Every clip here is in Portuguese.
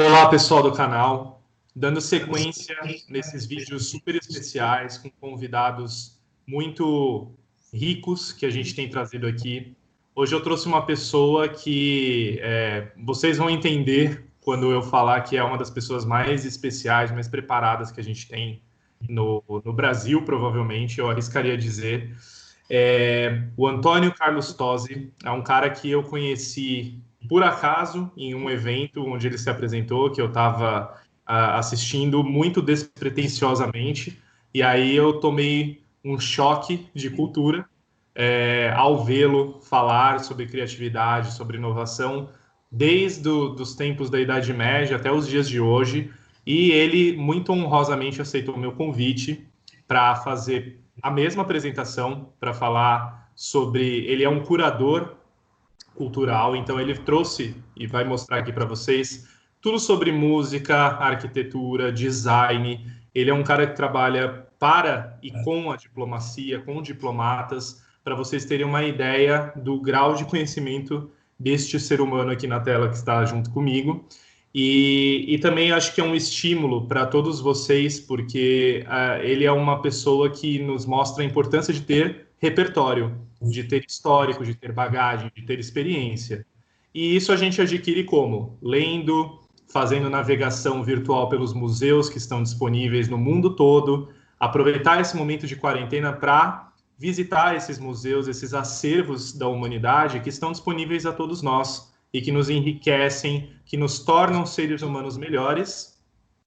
Olá, pessoal do canal. Dando sequência nesses vídeos super especiais com convidados muito ricos que a gente tem trazido aqui. Hoje eu trouxe uma pessoa que é, vocês vão entender quando eu falar que é uma das pessoas mais especiais, mais preparadas que a gente tem no, no Brasil, provavelmente, eu arriscaria dizer. É, o Antônio Carlos Tosi é um cara que eu conheci por acaso em um evento onde ele se apresentou, que eu estava uh, assistindo muito despretensiosamente, e aí eu tomei um choque de cultura é, ao vê-lo falar sobre criatividade, sobre inovação, desde os tempos da Idade Média até os dias de hoje, e ele muito honrosamente aceitou o meu convite para fazer a mesma apresentação, para falar sobre. Ele é um curador cultural, então ele trouxe e vai mostrar aqui para vocês tudo sobre música, arquitetura, design. Ele é um cara que trabalha para e com a diplomacia, com diplomatas, para vocês terem uma ideia do grau de conhecimento deste ser humano aqui na tela que está junto comigo. E, e também acho que é um estímulo para todos vocês, porque uh, ele é uma pessoa que nos mostra a importância de ter repertório, de ter histórico, de ter bagagem, de ter experiência. E isso a gente adquire como? Lendo, fazendo navegação virtual pelos museus que estão disponíveis no mundo todo, aproveitar esse momento de quarentena para visitar esses museus, esses acervos da humanidade que estão disponíveis a todos nós e que nos enriquecem, que nos tornam seres humanos melhores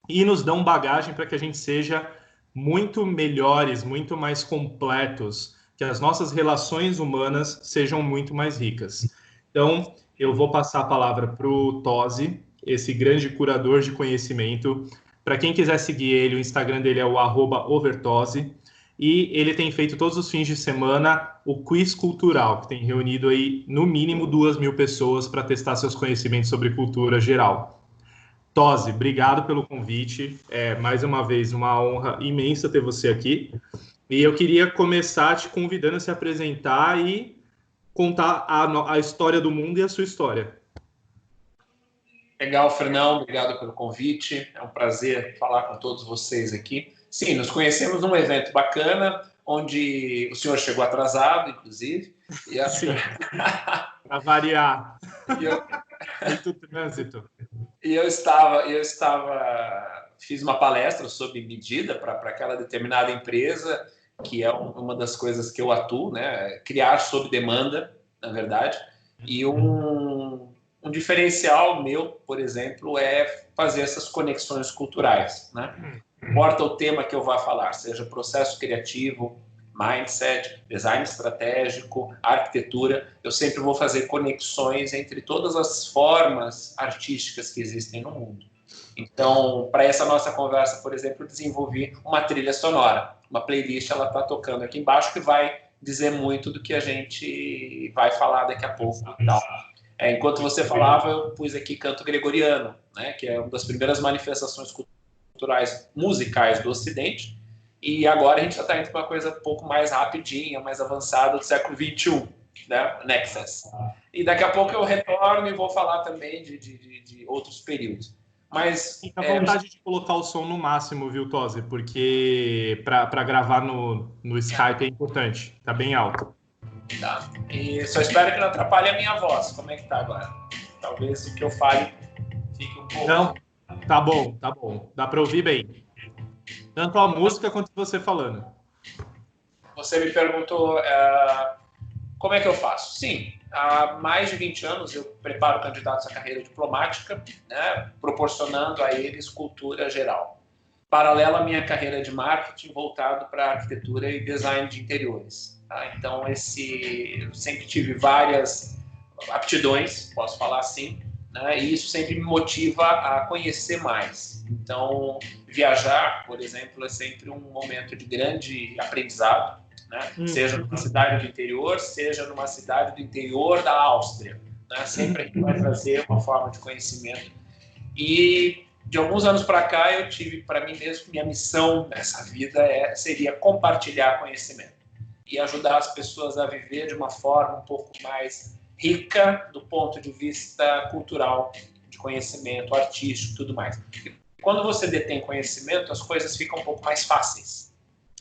e nos dão bagagem para que a gente seja muito melhores, muito mais completos, que as nossas relações humanas sejam muito mais ricas. Então, eu vou passar a palavra para o Tosi, esse grande curador de conhecimento. Para quem quiser seguir ele, o Instagram dele é o overtose. E ele tem feito todos os fins de semana o quiz cultural, que tem reunido aí no mínimo duas mil pessoas para testar seus conhecimentos sobre cultura geral. Tosi, obrigado pelo convite. É mais uma vez uma honra imensa ter você aqui. E eu queria começar te convidando a se apresentar e contar a, a história do mundo e a sua história. Legal, Fernão, obrigado pelo convite. É um prazer falar com todos vocês aqui. Sim, nos conhecemos num evento bacana, onde o senhor chegou atrasado, inclusive. E a... Sim, para variar. E eu... Muito trânsito. E eu estava, eu estava, fiz uma palestra sob medida para aquela determinada empresa que é uma das coisas que eu atuo, né? Criar sob demanda, na verdade. E um, um diferencial meu, por exemplo, é fazer essas conexões culturais, né? Importa o tema que eu vá falar, seja processo criativo, mindset, design estratégico, arquitetura, eu sempre vou fazer conexões entre todas as formas artísticas que existem no mundo. Então, para essa nossa conversa, por exemplo, eu desenvolvi uma trilha sonora uma playlist ela está tocando aqui embaixo que vai dizer muito do que a gente vai falar daqui a pouco e tal. É, enquanto você falava, eu pus aqui canto gregoriano, né, que é uma das primeiras manifestações culturais musicais do Ocidente. E agora a gente já está indo para uma coisa um pouco mais rapidinha, mais avançada do século XXI, né, Nexus. E daqui a pouco eu retorno e vou falar também de, de, de outros períodos. Mas. Fica à é, vontade de colocar o som no máximo, viu, Tose? Porque para gravar no, no Skype é importante. Tá bem alto. Tá. E só espero que não atrapalhe a minha voz. Como é que tá agora? Talvez o que eu fale fique um pouco. Não, tá bom, tá bom. Dá para ouvir bem. Tanto a música quanto você falando. Você me perguntou uh, como é que eu faço? Sim, há mais de 20 anos eu preparo candidatos à carreira diplomática, né, proporcionando a eles cultura geral. Paralelo à minha carreira de marketing voltado para arquitetura e design de interiores. Tá? Então, esse, eu sempre tive várias aptidões, posso falar assim, né, e isso sempre me motiva a conhecer mais. Então, viajar, por exemplo, é sempre um momento de grande aprendizado né? Uhum. Seja numa cidade do interior, seja numa cidade do interior da Áustria. Né? Sempre a gente vai trazer uma forma de conhecimento. E de alguns anos para cá eu tive para mim mesmo que minha missão nessa vida é, seria compartilhar conhecimento e ajudar as pessoas a viver de uma forma um pouco mais rica do ponto de vista cultural de conhecimento artístico, tudo mais. Quando você detém conhecimento, as coisas ficam um pouco mais fáceis.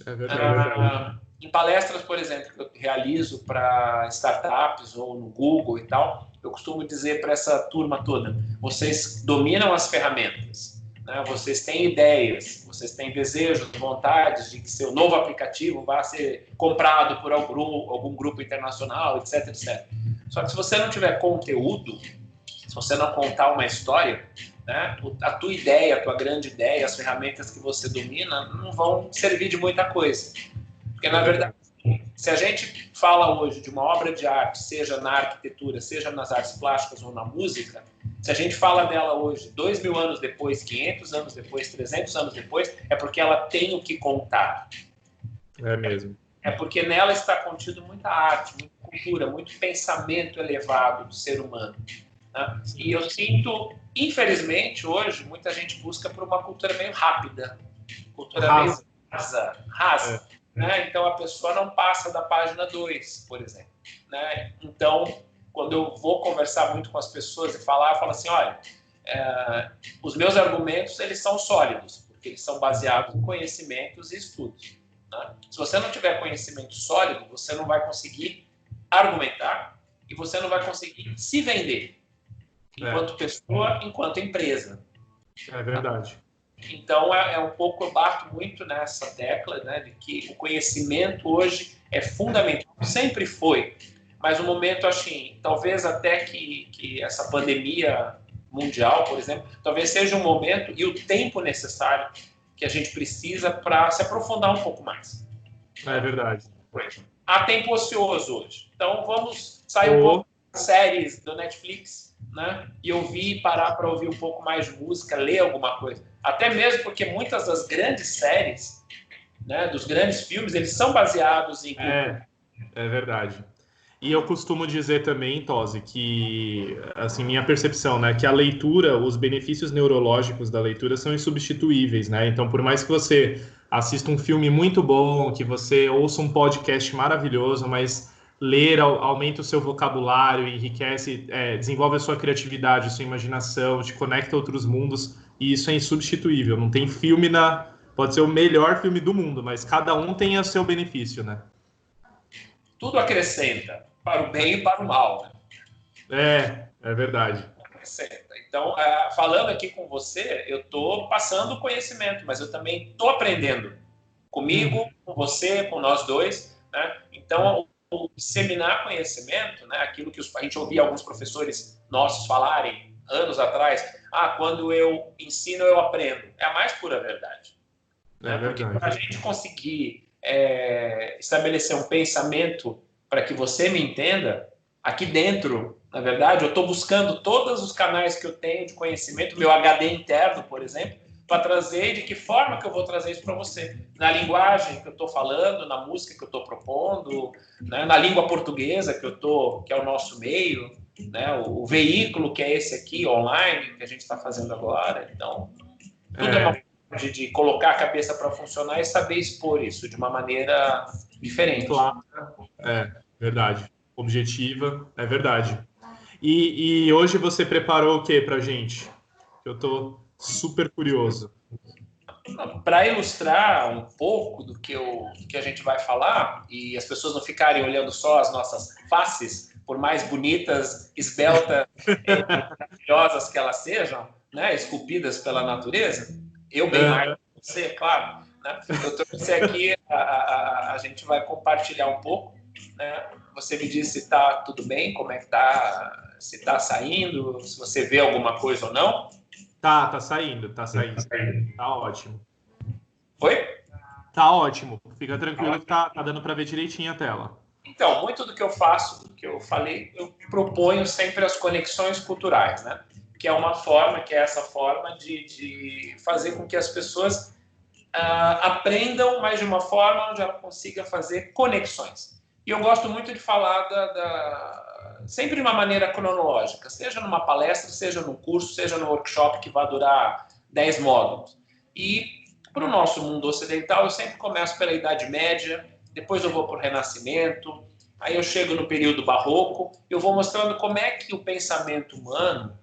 É verdade. Ah, em palestras, por exemplo, que eu realizo para startups ou no Google e tal, eu costumo dizer para essa turma toda: vocês dominam as ferramentas, né? vocês têm ideias, vocês têm desejos, vontades de que seu novo aplicativo vá ser comprado por algum, algum grupo internacional, etc, etc. Só que se você não tiver conteúdo, se você não contar uma história, né, a tua ideia, a tua grande ideia, as ferramentas que você domina não vão servir de muita coisa. Porque, na verdade, se a gente fala hoje de uma obra de arte, seja na arquitetura, seja nas artes plásticas ou na música, se a gente fala dela hoje, dois mil anos depois, 500 anos depois, 300 anos depois, é porque ela tem o que contar. É mesmo. É porque nela está contido muita arte, muita cultura, muito pensamento elevado do ser humano. Né? E eu sinto, infelizmente, hoje, muita gente busca por uma cultura meio rápida, cultura rasa. meio rasa, rasa. É. Né? Então a pessoa não passa da página 2, por exemplo. Né? Então, quando eu vou conversar muito com as pessoas e falar, eu falo assim, olha, é, os meus argumentos eles são sólidos, porque eles são baseados em conhecimentos e estudos. Né? Se você não tiver conhecimento sólido, você não vai conseguir argumentar e você não vai conseguir se vender enquanto é. pessoa, enquanto empresa. É verdade. Então, é, é, um pouco, eu bato muito nessa tecla, né, de que o conhecimento hoje é fundamental, sempre foi, mas o momento, assim, talvez até que, que essa pandemia mundial, por exemplo, talvez seja um momento e o tempo necessário que a gente precisa para se aprofundar um pouco mais. É verdade. Há tempo ocioso hoje. Então, vamos sair um pouco das séries do Netflix, né, e ouvir, parar para ouvir um pouco mais de música, ler alguma coisa até mesmo porque muitas das grandes séries, né, dos grandes filmes, eles são baseados em. É, é verdade. E eu costumo dizer também, Tose, que, assim, minha percepção, né, que a leitura, os benefícios neurológicos da leitura são insubstituíveis, né? Então, por mais que você assista um filme muito bom, que você ouça um podcast maravilhoso, mas ler aumenta o seu vocabulário, enriquece, é, desenvolve a sua criatividade, a sua imaginação, te conecta a outros mundos e isso é insubstituível. Não tem filme na. Pode ser o melhor filme do mundo, mas cada um tem o seu benefício, né? Tudo acrescenta, para o bem e para o mal. Né? É, é verdade. Acrescenta. Então, é, falando aqui com você, eu estou passando conhecimento, mas eu também estou aprendendo comigo, uhum. com você, com nós dois. Né? Então, o disseminar conhecimento, né? aquilo que os, a gente ouvia alguns professores nossos falarem anos atrás, ah, quando eu ensino, eu aprendo. É a mais pura verdade. É né? Porque para a gente conseguir é, estabelecer um pensamento para que você me entenda, aqui dentro, na verdade, eu estou buscando todos os canais que eu tenho de conhecimento, meu HD interno, por exemplo, para trazer de que forma que eu vou trazer isso para você. Na linguagem que eu estou falando, na música que eu estou propondo, né? na língua portuguesa que eu tô, que é o nosso meio, né? O, o, veículo que é esse aqui, online, que a gente está fazendo agora. Então, tudo é, é uma forma de, de, colocar a cabeça para funcionar e saber expor isso de uma maneira diferente. Claro. É, verdade. Objetiva, é verdade. E, e hoje você preparou o que para gente? Eu estou super curioso. Para ilustrar um pouco do que, eu, do que a gente vai falar e as pessoas não ficarem olhando só as nossas faces, por mais bonitas, esbeltas, maravilhosas que elas sejam, né, esculpidas pela natureza, eu bem mais que você, claro. Né? Eu trouxe aqui, a, a, a, gente vai compartilhar um pouco. Né? Você me diz se está tudo bem, como é que está, se está saindo, se você vê alguma coisa ou não. Tá, tá saindo, tá saindo. Tá ótimo. Oi? Tá ótimo. Fica tranquilo que tá, tá dando para ver direitinho a tela. Então, muito do que eu faço, do que eu falei, eu proponho sempre as conexões culturais, né? Que é uma forma, que é essa forma de, de fazer com que as pessoas uh, aprendam, mas de uma forma onde ela consiga fazer conexões. E eu gosto muito de falar da, da, sempre de uma maneira cronológica, seja numa palestra, seja num curso, seja num workshop que vai durar 10 módulos. E para o nosso mundo ocidental, eu sempre começo pela Idade Média, depois eu vou para o Renascimento, aí eu chego no período barroco, eu vou mostrando como é que o pensamento humano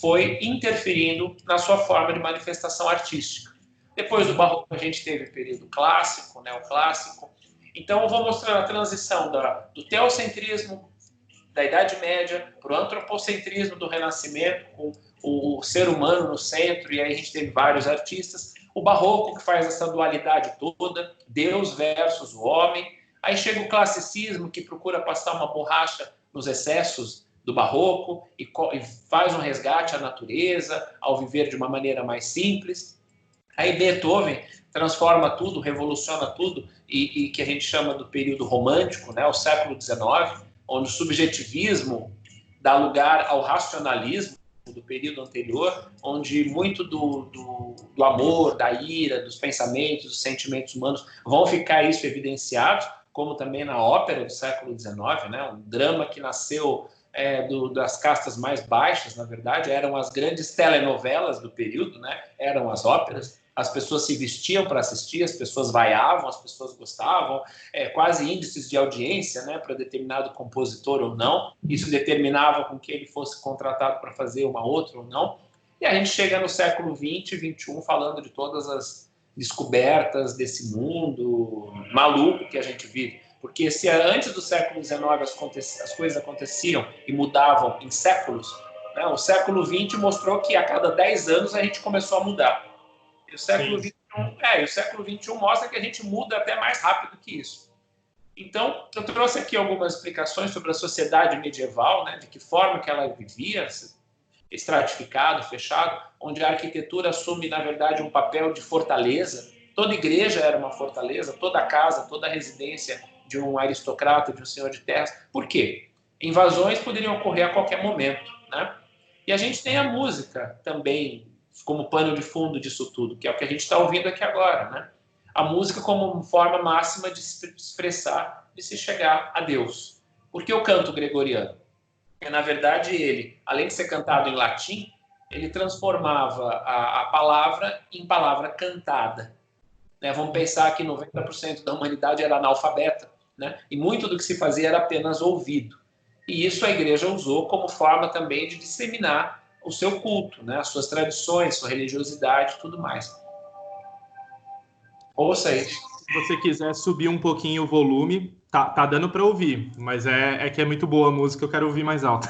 foi interferindo na sua forma de manifestação artística. Depois do barroco a gente teve o período clássico, neoclássico. Então eu vou mostrando a transição da, do teocentrismo da Idade Média para o antropocentrismo do Renascimento, com o ser humano no centro, e aí a gente teve vários artistas. O barroco que faz essa dualidade toda, Deus versus o homem. Aí chega o classicismo que procura passar uma borracha nos excessos do barroco e, faz um resgate à natureza, ao viver de uma maneira mais simples. Aí Beethoven transforma tudo, revoluciona tudo, e, e, que a gente chama do período romântico, né, o século XIX, onde o subjetivismo dá lugar ao racionalismo do período anterior, onde muito do, do, do amor, da ira, dos pensamentos, dos sentimentos humanos vão ficar isso evidenciados, como também na ópera do século XIX, né, um drama que nasceu é, do, das castas mais baixas, na verdade, eram as grandes telenovelas do período, né? eram as óperas. As pessoas se vestiam para assistir, as pessoas vaiavam, as pessoas gostavam, é, quase índices de audiência né, para determinado compositor ou não. Isso determinava com que ele fosse contratado para fazer uma outra ou não. E a gente chega no século XX, XXI, falando de todas as descobertas desse mundo maluco que a gente vive. Porque se antes do século XIX as, as coisas aconteciam e mudavam em séculos, né? o século XX mostrou que a cada 10 anos a gente começou a mudar. E o século XXI, é, o século XXI mostra que a gente muda até mais rápido que isso. Então, eu trouxe aqui algumas explicações sobre a sociedade medieval, né, de que forma que ela vivia, estratificado, fechado, onde a arquitetura assume, na verdade, um papel de fortaleza. Toda igreja era uma fortaleza, toda casa, toda residência de um aristocrata, de um senhor de terras. Por quê? Invasões poderiam ocorrer a qualquer momento, né? E a gente tem a música também como pano de fundo disso tudo, que é o que a gente está ouvindo aqui agora, né? A música como forma máxima de se expressar, de se chegar a Deus. Por que o canto gregoriano? Porque, na verdade, ele, além de ser cantado em latim, ele transformava a, a palavra em palavra cantada. Né? Vamos pensar que 90% da humanidade era analfabeta né? E muito do que se fazia era apenas ouvido. E isso a igreja usou como forma também de disseminar o seu culto, né? as suas tradições, sua religiosidade tudo mais. Ouça aí. Se você quiser subir um pouquinho o volume, tá, tá dando para ouvir, mas é, é que é muito boa a música, eu quero ouvir mais alta.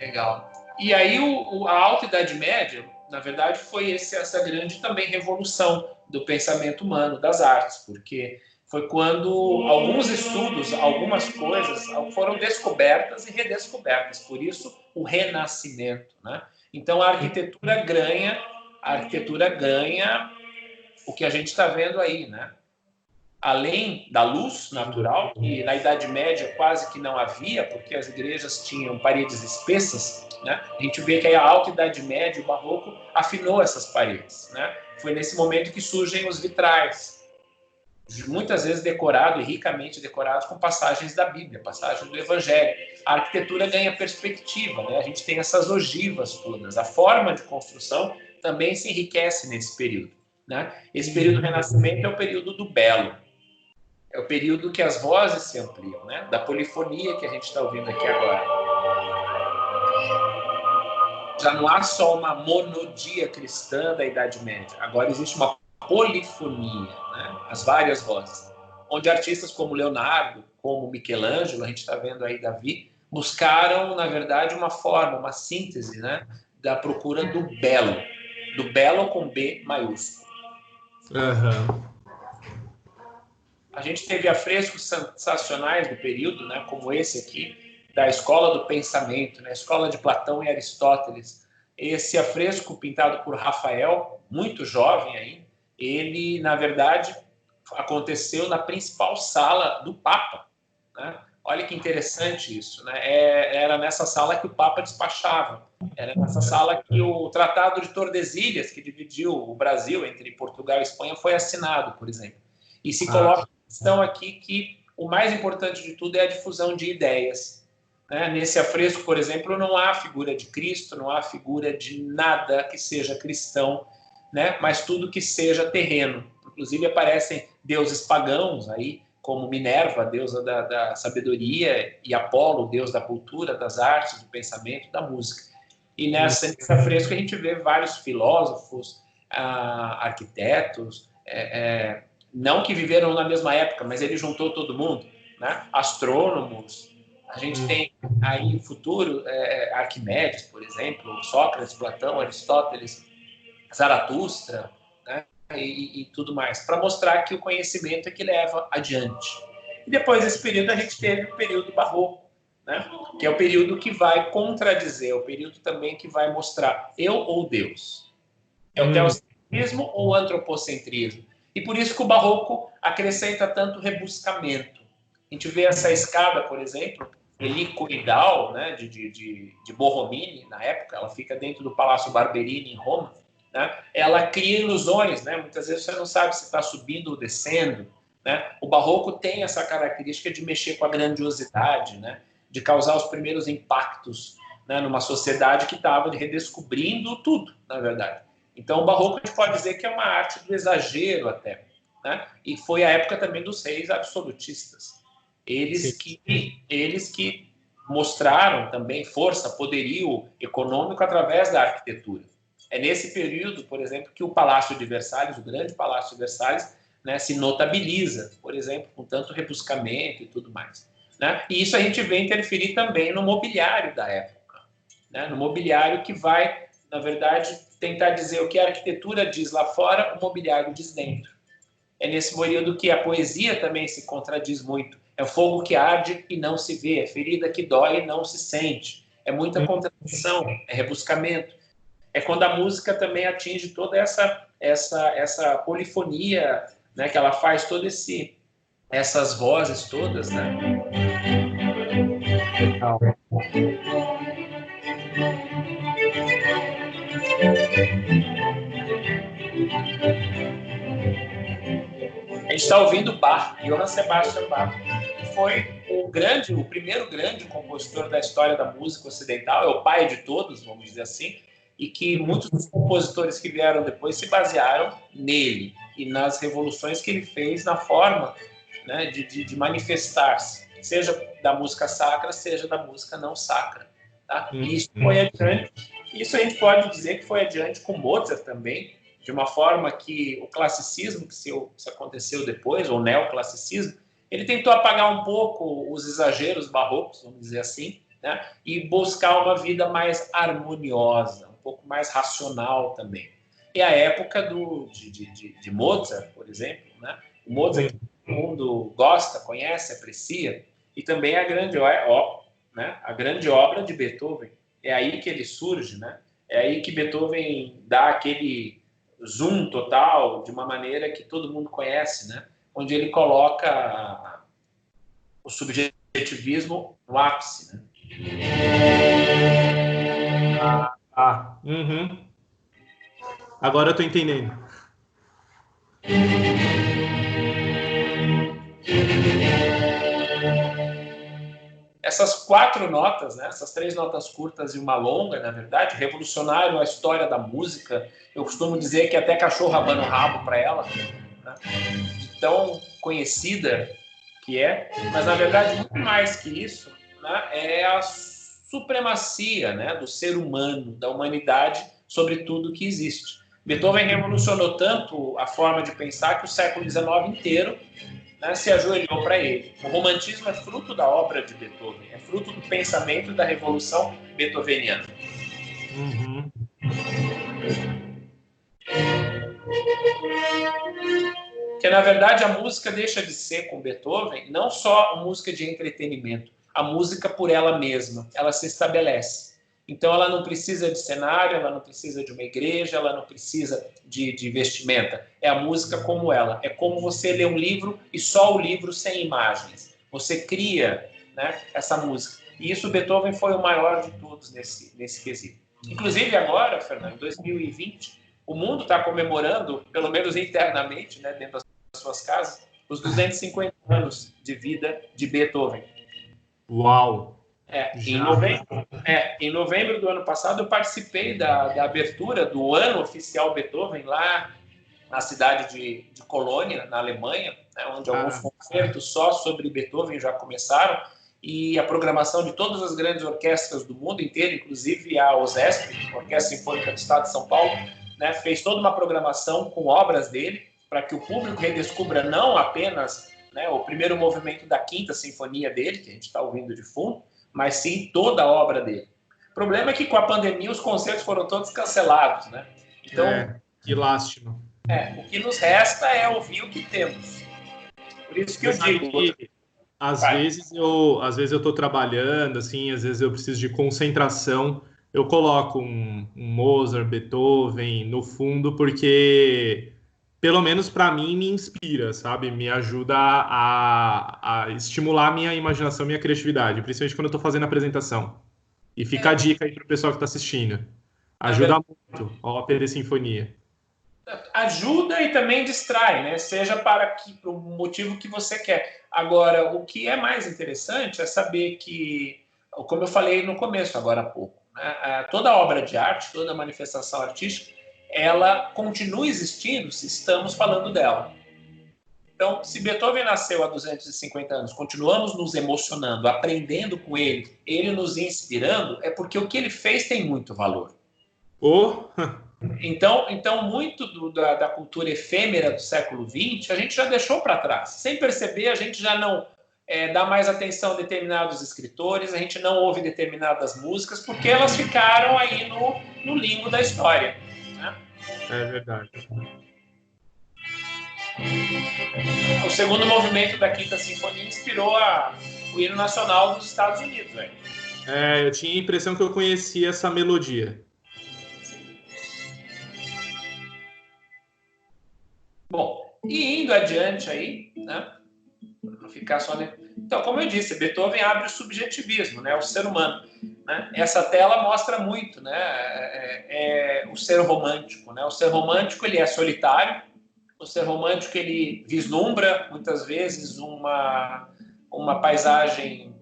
Legal. E aí o, o, a Alta Idade Média, na verdade, foi esse, essa grande também revolução do pensamento humano, das artes, porque foi quando alguns estudos, algumas coisas foram descobertas e redescobertas. Por isso, o renascimento. Né? Então, a arquitetura ganha, a arquitetura ganha o que a gente está vendo aí, né? Além da luz natural, que na Idade Média quase que não havia, porque as igrejas tinham paredes espessas, né? A gente vê que a alta Idade Média, o Barroco, afinou essas paredes, né? Foi nesse momento que surgem os vitrais, muitas vezes decorado e ricamente decorados com passagens da Bíblia, passagens do Evangelho. A arquitetura ganha perspectiva, né? a gente tem essas ogivas todas. A forma de construção também se enriquece nesse período. Né? Esse período do Renascimento é o período do belo, é o período que as vozes se ampliam, né? da polifonia que a gente está ouvindo aqui agora. Já não há só uma monodia cristã da Idade Média, agora existe uma polifonia, né? as várias vozes, onde artistas como Leonardo, como Michelangelo, a gente está vendo aí Davi, buscaram, na verdade, uma forma, uma síntese né? da procura do belo, do belo com B maiúsculo. Uhum. A gente teve afrescos sensacionais do período, né? como esse aqui, da Escola do Pensamento, né? Escola de Platão e Aristóteles. Esse afresco pintado por Rafael, muito jovem ainda, ele, na verdade, aconteceu na principal sala do Papa. Né? Olha que interessante isso. Né? É, era nessa sala que o Papa despachava. Era nessa sala que o Tratado de Tordesilhas, que dividiu o Brasil entre Portugal e Espanha, foi assinado, por exemplo. E se coloca a questão aqui que o mais importante de tudo é a difusão de ideias. Né? Nesse afresco, por exemplo, não há figura de Cristo, não há figura de nada que seja cristão né? mas tudo que seja terreno. Inclusive aparecem deuses pagãos aí, como Minerva, deusa da, da sabedoria, e Apolo, deus da cultura, das artes, do pensamento, da música. E nessa, nesse fresco a gente vê vários filósofos, ah, arquitetos, é, é, não que viveram na mesma época, mas ele juntou todo mundo, né? astrônomos. A gente tem aí o futuro, é, Arquimedes, por exemplo, Sócrates, Platão, Aristóteles, Zaratustra, né? e, e tudo mais, para mostrar que o conhecimento é que leva adiante. E depois desse período a gente teve o período barroco, né? que é o período que vai contradizer, é o período também que vai mostrar eu ou Deus. É o hum. teocentrismo ou o antropocentrismo. E por isso que o barroco acrescenta tanto rebuscamento. A gente vê essa escada, por exemplo, helicoidal, né, de, de, de, de Borromini, na época, ela fica dentro do Palácio Barberini, em Roma. Né? Ela cria ilusões, né? muitas vezes você não sabe se está subindo ou descendo. Né? O barroco tem essa característica de mexer com a grandiosidade, né? de causar os primeiros impactos né? numa sociedade que estava redescobrindo tudo, na verdade. Então, o barroco a gente pode dizer que é uma arte do exagero até. Né? E foi a época também dos reis absolutistas. Eles que, eles que mostraram também força, poderio econômico através da arquitetura. É nesse período, por exemplo, que o Palácio de Versalhes, o grande Palácio de Versalhes, né, se notabiliza, por exemplo, com tanto rebuscamento e tudo mais. Né? E isso a gente vê interferir também no mobiliário da época, né? no mobiliário que vai, na verdade, tentar dizer o que a arquitetura diz lá fora, o mobiliário diz dentro. É nesse período que a poesia também se contradiz muito. É fogo que arde e não se vê, é ferida que dói e não se sente. É muita contradição, é rebuscamento. É quando a música também atinge toda essa essa essa polifonia, né, que ela faz todo esse essas vozes todas, né? Legal. A gente está ouvindo Bach, Johann Sebastian Bach, que foi o grande, o primeiro grande compositor da história da música ocidental, é o pai de todos, vamos dizer assim, e que muitos dos compositores que vieram depois se basearam nele e nas revoluções que ele fez na forma né, de, de, de manifestar-se, seja da música sacra, seja da música não sacra. Tá? E isso foi uhum. adiante. Isso a gente pode dizer que foi adiante com Mozart também, de uma forma que o classicismo, que se, se aconteceu depois, ou neoclassicismo, ele tentou apagar um pouco os exageros barrocos, vamos dizer assim, né? e buscar uma vida mais harmoniosa, um pouco mais racional também. E a época do, de, de, de Mozart, por exemplo, né? o Mozart todo mundo gosta, conhece, aprecia, e também a grande, ó, né? a grande obra de Beethoven. É aí que ele surge, né? é aí que Beethoven dá aquele zoom total de uma maneira que todo mundo conhece, né? onde ele coloca o subjetivismo no ápice. Né? Ah, ah uhum. Agora eu estou entendendo. Essas quatro notas, né, essas três notas curtas e uma longa, na verdade, revolucionaram a história da música. Eu costumo dizer que até cachorro abana o rabo para ela, né, tão conhecida que é, mas na verdade, muito mais que isso, né, é a supremacia né, do ser humano, da humanidade sobre tudo que existe. Beethoven revolucionou tanto a forma de pensar que o século XIX inteiro né, se ajoelhou para ele. O romantismo é fruto da obra de Beethoven, é fruto do pensamento da revolução beethoveniana. Uhum. Que na verdade a música deixa de ser com Beethoven não só música de entretenimento, a música por ela mesma, ela se estabelece. Então, ela não precisa de cenário, ela não precisa de uma igreja, ela não precisa de, de vestimenta. É a música como ela. É como você lê um livro e só o livro sem imagens. Você cria né, essa música. E isso, Beethoven foi o maior de todos nesse, nesse quesito. Inclusive, agora, Fernando, em 2020, o mundo está comemorando, pelo menos internamente, né, dentro das suas casas, os 250 anos de vida de Beethoven. Uau! É, em, novembro, é, em novembro do ano passado, eu participei da, da abertura do ano oficial Beethoven lá na cidade de, de Colônia, na Alemanha, né, onde ah. alguns concertos só sobre Beethoven já começaram. e a programação de todas as grandes orquestras do mundo inteiro, inclusive a OSESP, Orquestra Sinfônica do Estado de São Paulo, né, fez toda uma programação com obras dele para que o público redescubra não apenas né, o primeiro movimento da quinta sinfonia dele, que a gente está ouvindo de fundo, mas sim toda a obra dele. O problema é que com a pandemia os concertos foram todos cancelados, né? Então, é, que lástima. É, o que nos resta é ouvir o que temos. Por isso que eu, digo. Que, às vai. vezes eu, às vezes eu estou trabalhando, assim, às vezes eu preciso de concentração. Eu coloco um, um Mozart, Beethoven no fundo, porque pelo menos para mim, me inspira, sabe? Me ajuda a, a estimular minha imaginação, minha criatividade, principalmente quando eu estou fazendo a apresentação. E fica é. a dica aí para o pessoal que está assistindo. Ajuda é muito a ópera e sinfonia. Ajuda e também distrai, né? Seja para que, o motivo que você quer. Agora, o que é mais interessante é saber que, como eu falei no começo, agora há pouco, né? toda obra de arte, toda manifestação artística ela continua existindo se estamos falando dela. Então, se Beethoven nasceu há 250 anos, continuamos nos emocionando, aprendendo com ele, ele nos inspirando, é porque o que ele fez tem muito valor. Oh. Então, então muito do, da, da, cultura efêmera do século XX a gente já deixou para trás. Sem perceber, a gente já não é, dá mais atenção a determinados escritores, a gente não ouve determinadas músicas, porque elas ficaram aí no, no limbo da história. É verdade. O segundo movimento da Quinta Sinfonia inspirou a, o hino nacional dos Estados Unidos. Véio. É, eu tinha a impressão que eu conhecia essa melodia. Bom, e indo adiante aí, né? Não ficar só. Então, como eu disse, Beethoven abre o subjetivismo, né? O ser humano. Né? Essa tela mostra muito, né? É, é, é, o ser romântico, né? O ser romântico ele é solitário. O ser romântico ele vislumbra muitas vezes uma uma paisagem,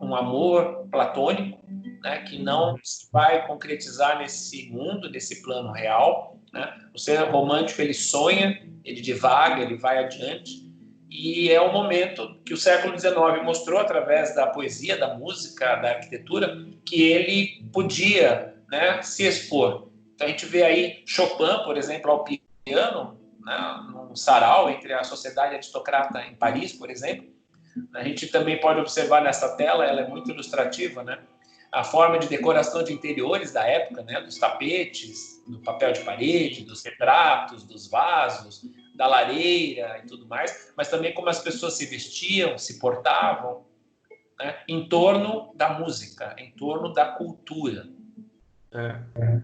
um amor platônico, né? Que não vai concretizar nesse mundo, nesse plano real. Né? O ser romântico ele sonha, ele divaga, ele vai adiante e é um momento que o século XIX mostrou através da poesia, da música, da arquitetura, que ele podia né, se expor. Então a gente vê aí Chopin, por exemplo, ao piano, né, num sarau entre a sociedade aristocrata em Paris, por exemplo. A gente também pode observar nessa tela, ela é muito ilustrativa, né? A forma de decoração de interiores da época, né? Dos tapetes, do papel de parede, dos retratos, dos vasos, da lareira e tudo mais, mas também como as pessoas se vestiam, se portavam, né, em torno da música, em torno da cultura. É.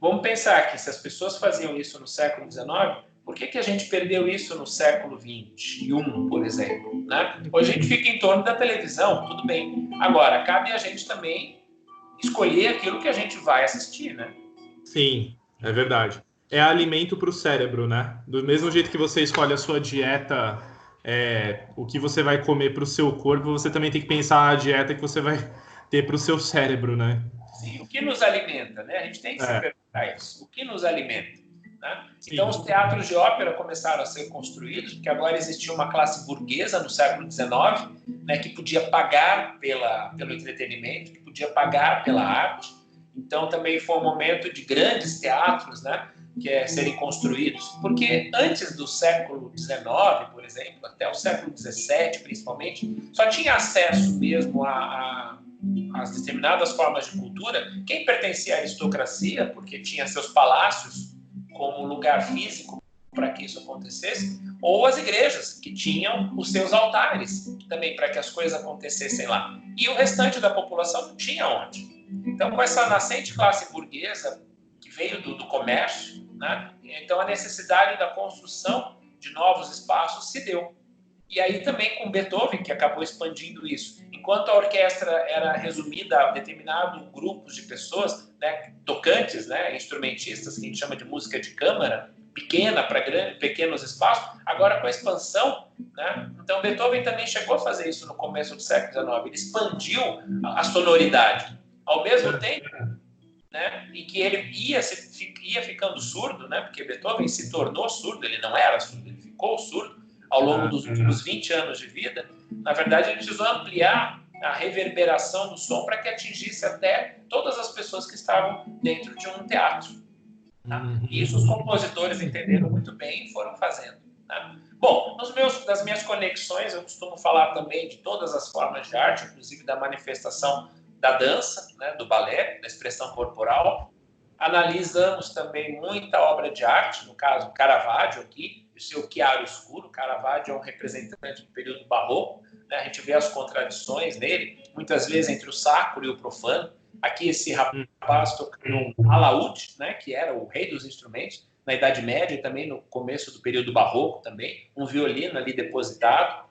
Vamos pensar que se as pessoas faziam isso no século XIX, por que, que a gente perdeu isso no século XXI, por exemplo? Né? Hoje a gente fica em torno da televisão, tudo bem. Agora, cabe a gente também escolher aquilo que a gente vai assistir, né? Sim, é verdade é alimento para o cérebro, né? Do mesmo jeito que você escolhe a sua dieta, é, o que você vai comer para o seu corpo, você também tem que pensar a dieta que você vai ter para o seu cérebro, né? Sim, o que nos alimenta, né? A gente tem que é. se perguntar isso. O que nos alimenta? Né? Então, os teatros de ópera começaram a ser construídos, porque agora existia uma classe burguesa no século XIX, né, que podia pagar pela, pelo entretenimento, que podia pagar pela arte. Então, também foi um momento de grandes teatros, né? Que é serem construídos, porque antes do século XIX, por exemplo, até o século XVII, principalmente, só tinha acesso mesmo a, a as determinadas formas de cultura quem pertencia à aristocracia, porque tinha seus palácios como lugar físico para que isso acontecesse, ou as igrejas, que tinham os seus altares também para que as coisas acontecessem lá. E o restante da população não tinha onde. Então, com essa nascente classe burguesa veio do, do comércio, né? Então, a necessidade da construção de novos espaços se deu. E aí também com Beethoven, que acabou expandindo isso. Enquanto a orquestra era resumida a determinado grupos de pessoas, né, tocantes, né, instrumentistas, que a gente chama de música de câmara, pequena para pequenos espaços, agora com a expansão, né, então Beethoven também chegou a fazer isso no começo do século XIX, ele expandiu a sonoridade. Ao mesmo tempo, né, em que ele ia, se, ia ficando surdo, né, porque Beethoven se tornou surdo, ele não era surdo, ele ficou surdo, ao longo dos últimos 20 anos de vida, na verdade, ele precisou ampliar a reverberação do som para que atingisse até todas as pessoas que estavam dentro de um teatro. Tá? Uhum. E isso os compositores entenderam muito bem e foram fazendo. Tá? Bom, nos meus, das minhas conexões, eu costumo falar também de todas as formas de arte, inclusive da manifestação da dança, né, do balé, da expressão corporal. Analisamos também muita obra de arte, no caso Caravaggio aqui, o seu Chiaro Escuro. Caravaggio é um representante do período barroco, né? a gente vê as contradições nele, muitas vezes entre o sacro e o profano. Aqui esse rapaz tocando um alaúde, né, que era o rei dos instrumentos, na Idade Média e também no começo do período barroco também, um violino ali depositado.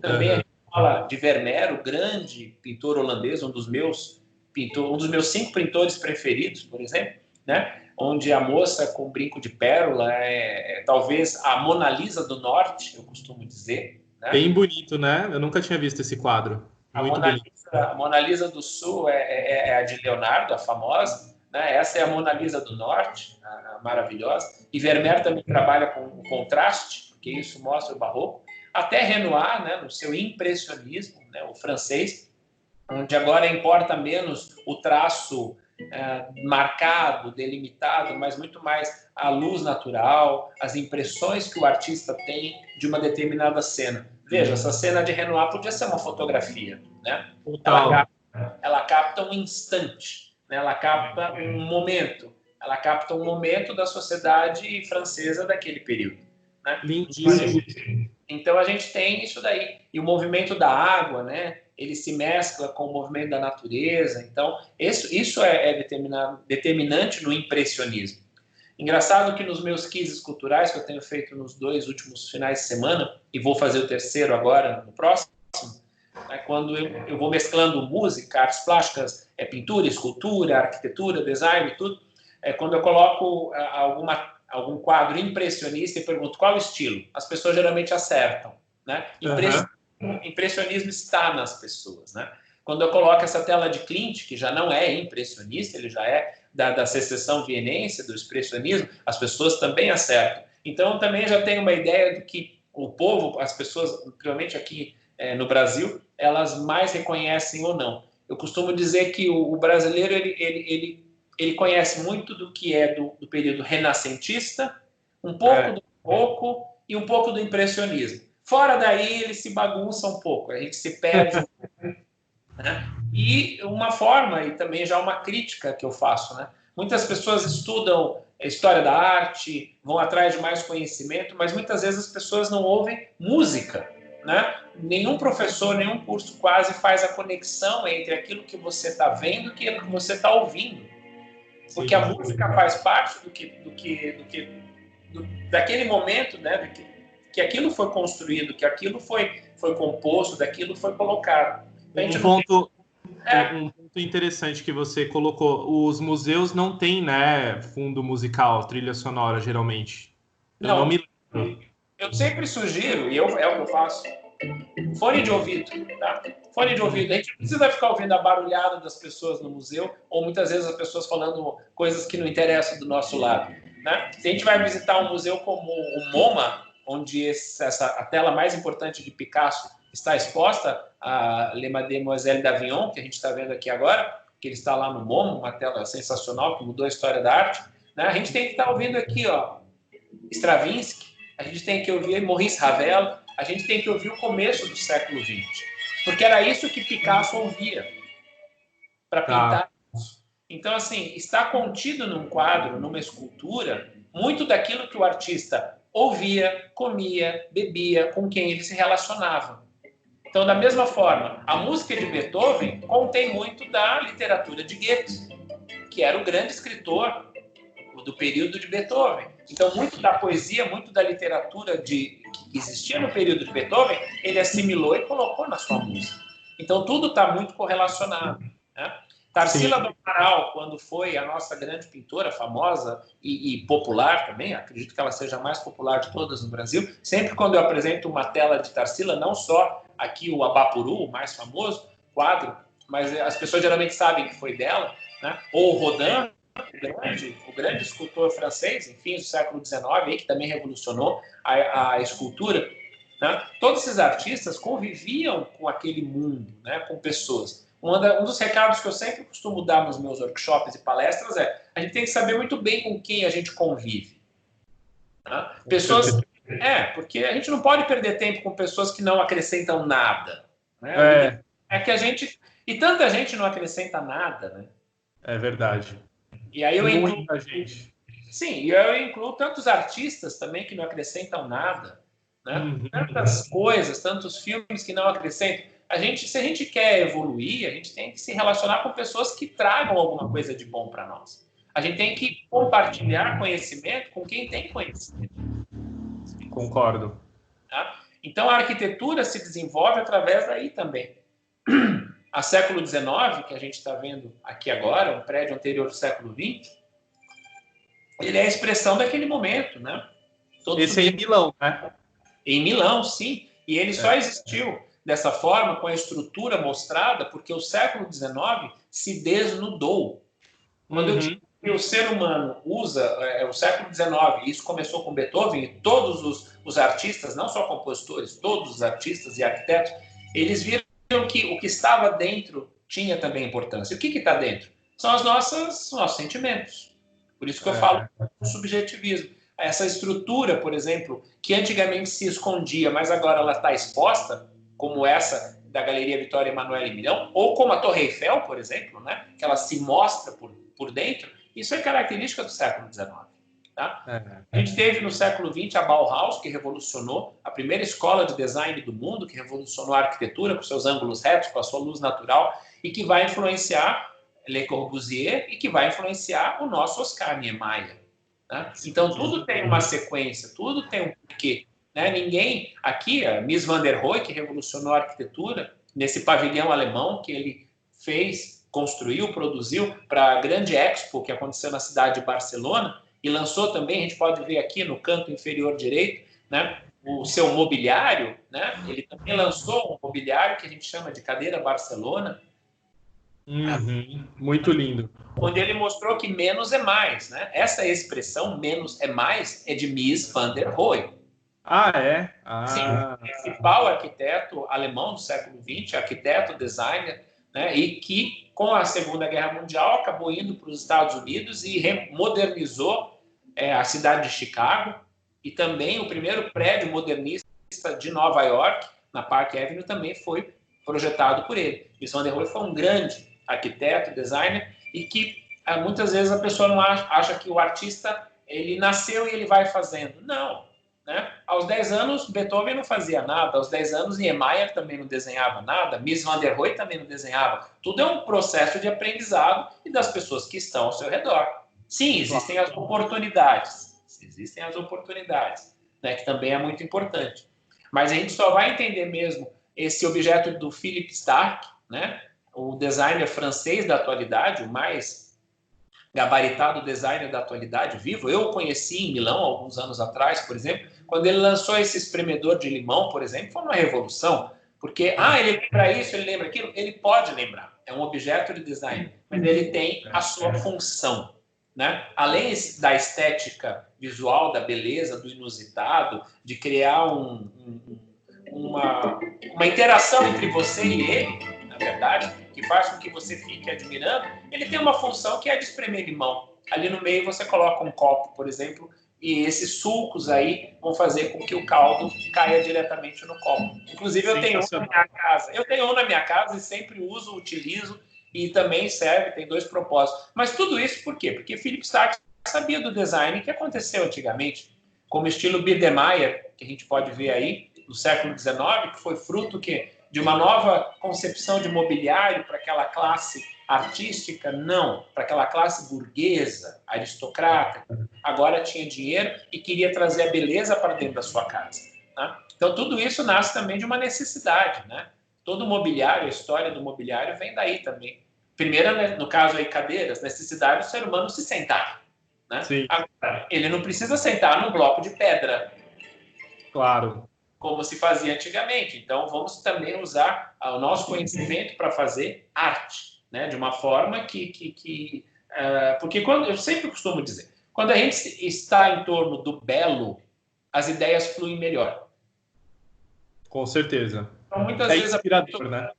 Também uhum. Fala de Vermeer, o grande pintor holandês, um dos meus pintor, um dos meus cinco pintores preferidos, por exemplo, né? Onde a moça com brinco de pérola é, é talvez a Mona Lisa do Norte, eu costumo dizer. Né? Bem bonito, né? Eu nunca tinha visto esse quadro. A Mona, Lisa, a Mona, Lisa, do Sul é, é, é, a de Leonardo, a famosa. Né? Essa é a Mona Lisa do Norte, a, a maravilhosa. E Vermeer também trabalha com o contraste, porque isso mostra o barroco. Até Renoir, né, no seu impressionismo, né, o francês, onde agora importa menos o traço é, marcado, delimitado, mas muito mais a luz natural, as impressões que o artista tem de uma determinada cena. Veja, essa cena de Renoir podia ser uma fotografia, né? Ela capta, ela capta um instante, né? ela capta um momento, ela capta um momento da sociedade francesa daquele período. Né? Lindíssimo. Então a gente tem isso daí. E o movimento da água, né? Ele se mescla com o movimento da natureza. Então, isso, isso é, é determinante no impressionismo. Engraçado que nos meus quizzes culturais, que eu tenho feito nos dois últimos finais de semana, e vou fazer o terceiro agora, no próximo, é quando eu, eu vou mesclando música, artes plásticas, é, pintura, escultura, arquitetura, design, tudo, é quando eu coloco alguma, algum quadro impressionista e pergunto qual estilo, as pessoas geralmente acertam. Né? Uhum. Impressionismo está nas pessoas. Né? Quando eu coloco essa tela de Clint, que já não é impressionista, ele já é da, da secessão vienense, do expressionismo, as pessoas também acertam. Então, também já tenho uma ideia do que o povo, as pessoas, principalmente aqui é, no Brasil, elas mais reconhecem ou não. Eu costumo dizer que o, o brasileiro ele, ele, ele, ele, conhece muito do que é do, do período renascentista, um pouco é. do pouco e um pouco do impressionismo. Fora daí, ele se bagunça um pouco, a gente se perde. né? E uma forma, e também já uma crítica que eu faço, né? Muitas pessoas estudam história da arte, vão atrás de mais conhecimento, mas muitas vezes as pessoas não ouvem música, né? Nenhum professor, nenhum curso quase faz a conexão entre aquilo que você está vendo e aquilo que você está ouvindo. Porque a música faz parte do que, do que, do que do, daquele momento, né? Que, que aquilo foi construído, que aquilo foi, foi composto, daquilo foi colocado. Um ponto, é. Um ponto interessante que você colocou: os museus não têm, né, fundo musical, trilha sonora, geralmente. Eu não, não me lembro. Eu sempre sugiro, e eu, é o que eu faço, fone de ouvido, tá? Fone de ouvido. A gente não precisa ficar ouvindo a barulhada das pessoas no museu, ou muitas vezes as pessoas falando coisas que não interessam do nosso lado. Né? Se a gente vai visitar um museu como o MoMA, onde esse, essa, a tela mais importante de Picasso está exposta a Le Mademoiselle d'Avignon, que a gente está vendo aqui agora, que ele está lá no MoMA, uma tela sensacional que mudou a história da arte. Né? A gente tem que estar tá ouvindo aqui, ó, Stravinsky, a gente tem que ouvir Maurice Ravel, a gente tem que ouvir o começo do século XX, porque era isso que Picasso ouvia para tá. pintar. Então, assim, está contido num quadro, numa escultura, muito daquilo que o artista ouvia, comia, bebia, com quem ele se relacionava. Então, da mesma forma, a música de Beethoven contém muito da literatura de Goethe, que era o grande escritor do período de Beethoven. Então, muito da poesia, muito da literatura de, que existia no período de Beethoven, ele assimilou e colocou na sua música. Então, tudo está muito correlacionado. Né? Tarsila do Amaral, quando foi a nossa grande pintora, famosa e, e, popular também, acredito que ela seja a mais popular de todas no Brasil, sempre quando eu apresento uma tela de Tarsila, não só aqui o Abapuru, o mais famoso quadro, mas as pessoas geralmente sabem que foi dela, né? ou o Rodin, grande, o grande escultor francês, em fins do século XIX, aí, que também revolucionou a, a escultura. Né? Todos esses artistas conviviam com aquele mundo, né? com pessoas. Um, um, dos recados que eu sempre costumo dar nos meus workshops e palestras é a gente tem que saber muito bem com quem a gente convive. Né? Pessoas. É, porque a gente não pode perder tempo com pessoas que não acrescentam nada. Né? É. é que a gente. E tanta gente não acrescenta nada, né? É verdade. E aí eu Muita incluo, gente. Sim, e eu incluo tantos artistas também que não acrescentam nada. Né? Uhum. Tantas coisas, tantos filmes que não acrescentam. A gente, se a gente quer evoluir, a gente tem que se relacionar com pessoas que tragam alguma coisa de bom para nós. A gente tem que compartilhar conhecimento com quem tem conhecimento. Concordo. Tá? Então a arquitetura se desenvolve através daí também. A século XIX, que a gente está vendo aqui agora, um prédio anterior do século XX, ele é a expressão daquele momento, né? Todo Esse é em Milão, né? Em Milão, sim. E ele só é. existiu dessa forma, com a estrutura mostrada, porque o século XIX se desnudou. Quando uhum. eu digo que o ser humano usa é, o século XIX, isso começou com Beethoven, e todos os, os artistas, não só compositores, todos os artistas e arquitetos, eles viram que o que estava dentro tinha também importância. O que está dentro? São as nossas, os nossos sentimentos. Por isso que eu é. falo subjetivismo. Essa estrutura, por exemplo, que antigamente se escondia, mas agora ela está exposta, como essa da Galeria Vitória Emanuele Milhão, ou como a Torre Eiffel, por exemplo, né? que ela se mostra por, por dentro, isso é característica do século XIX. Tá? É. A gente teve no século XX a Bauhaus, que revolucionou a primeira escola de design do mundo, que revolucionou a arquitetura com seus ângulos retos, com a sua luz natural, e que vai influenciar Le Corbusier e que vai influenciar o nosso Oscar Niemeyer. Tá? Então, tudo tem uma sequência, tudo tem um porquê. Né? Ninguém, aqui, a Miss van der Rohe, que revolucionou a arquitetura, nesse pavilhão alemão que ele fez, construiu, produziu para a grande Expo que aconteceu na cidade de Barcelona, e lançou também, a gente pode ver aqui no canto inferior direito, né, o seu mobiliário, né, ele também lançou um mobiliário que a gente chama de cadeira Barcelona. Uhum, muito lindo. Onde ele mostrou que menos é mais, né? Essa expressão menos é mais é de Mies van der Rohe. Ah, é? Ah. Sim, principal arquiteto alemão do século XX, arquiteto, designer, né? E que com a Segunda Guerra Mundial, acabou indo para os Estados Unidos e modernizou é, a cidade de Chicago e também o primeiro prédio modernista de Nova York, na Park Avenue, também foi projetado por ele. E Van der Rohe foi um grande arquiteto, designer e que é, muitas vezes a pessoa não acha, acha que o artista ele nasceu e ele vai fazendo. Não, né? Aos 10 anos, Beethoven não fazia nada, aos 10 anos, Niemeyer também não desenhava nada, Mies van der Rohe também não desenhava. Tudo é um processo de aprendizado e das pessoas que estão ao seu redor. Sim, existem as oportunidades, existem as oportunidades, né, que também é muito importante. Mas a gente só vai entender mesmo esse objeto do Philip Stark, né, o designer francês da atualidade, o mais gabaritado designer da atualidade vivo. Eu o conheci em Milão alguns anos atrás, por exemplo, quando ele lançou esse espremedor de limão, por exemplo, foi uma revolução. Porque, ah, ele lembra isso, ele lembra aquilo. Ele pode lembrar. É um objeto de design, mas ele tem a sua função. Né? Além da estética visual, da beleza, do inusitado, de criar um, um, uma, uma interação entre você e ele, na verdade, que faz com que você fique admirando, ele tem uma função que é de espremer limão. Ali no meio você coloca um copo, por exemplo, e esses sulcos aí vão fazer com que o caldo caia diretamente no copo. Inclusive, eu tenho um na minha casa. Eu tenho um na minha casa e sempre uso, utilizo e também serve, tem dois propósitos. Mas tudo isso por quê? Porque Philip Stark sabia do design que aconteceu antigamente, como estilo Biedermeier, que a gente pode ver aí, no século XIX, que foi fruto que de uma nova concepção de mobiliário para aquela classe artística, não, para aquela classe burguesa, aristocrata, agora tinha dinheiro e queria trazer a beleza para dentro da sua casa. Né? Então, tudo isso nasce também de uma necessidade. Né? Todo o mobiliário, a história do mobiliário vem daí também. Primeiro, né, no caso aí, cadeiras, necessidade do ser humano se sentar. Né? Agora, ele não precisa sentar num bloco de pedra. Claro como se fazia antigamente. Então, vamos também usar o nosso conhecimento para fazer arte, né? De uma forma que, que, que uh, porque quando eu sempre costumo dizer, quando a gente está em torno do belo, as ideias fluem melhor. Com certeza. Então, muitas é vezes a pessoa, né?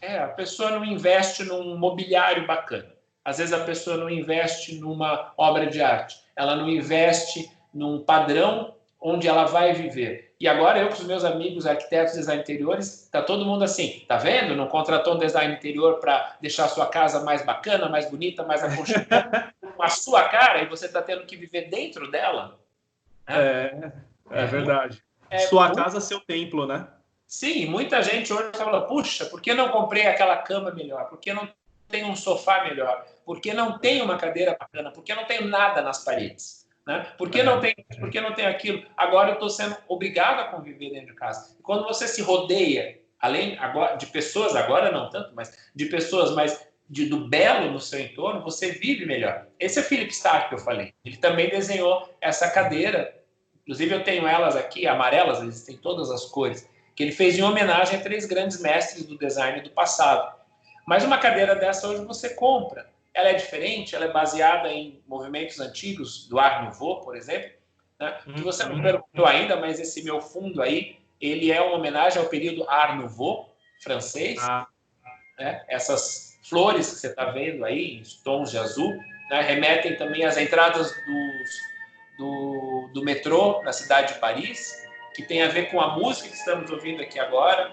É, a pessoa não investe num mobiliário bacana. Às vezes a pessoa não investe numa obra de arte. Ela não investe num padrão onde ela vai viver. E agora eu com os meus amigos arquitetos, design interiores, tá todo mundo assim, tá vendo? Não contratou um design interior para deixar a sua casa mais bacana, mais bonita, mais aconchegante, com a sua cara e você está tendo que viver dentro dela. Né? É, é verdade. É, sua muito... casa, seu templo, né? Sim, muita gente hoje fala, puxa, por que não comprei aquela cama melhor? Por que não tem um sofá melhor? Por que não tem uma cadeira bacana? Por que não tem nada nas paredes? Né? Por que não tem, por que não tem aquilo? Agora eu estou sendo obrigado a conviver dentro de casa. E quando você se rodeia, além agora de pessoas, agora não tanto, mas de pessoas, mas de, do belo no seu entorno, você vive melhor. Esse é Philip Stark que eu falei. Ele também desenhou essa cadeira. Inclusive eu tenho elas aqui, amarelas, eles têm todas as cores, que ele fez em homenagem a três grandes mestres do design do passado. Mas uma cadeira dessa hoje você compra. Ela é diferente, ela é baseada em movimentos antigos do Art Nouveau, por exemplo, né? que você não uhum. perguntou ainda, mas esse meu fundo aí, ele é uma homenagem ao período Art Nouveau francês. Ah. Né? Essas flores que você está vendo aí, em tons de azul, né? remetem também às entradas dos, do, do metrô na cidade de Paris, que tem a ver com a música que estamos ouvindo aqui agora,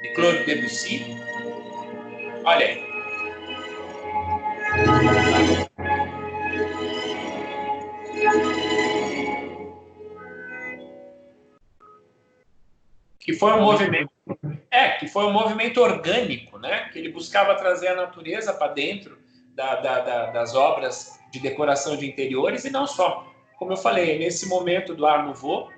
de Claude Debussy. Olha aí. Que foi um movimento, é, que foi um movimento orgânico, né? Que ele buscava trazer a natureza para dentro da, da, da, das obras de decoração de interiores e não só. Como eu falei, nesse momento do Art Nouveau,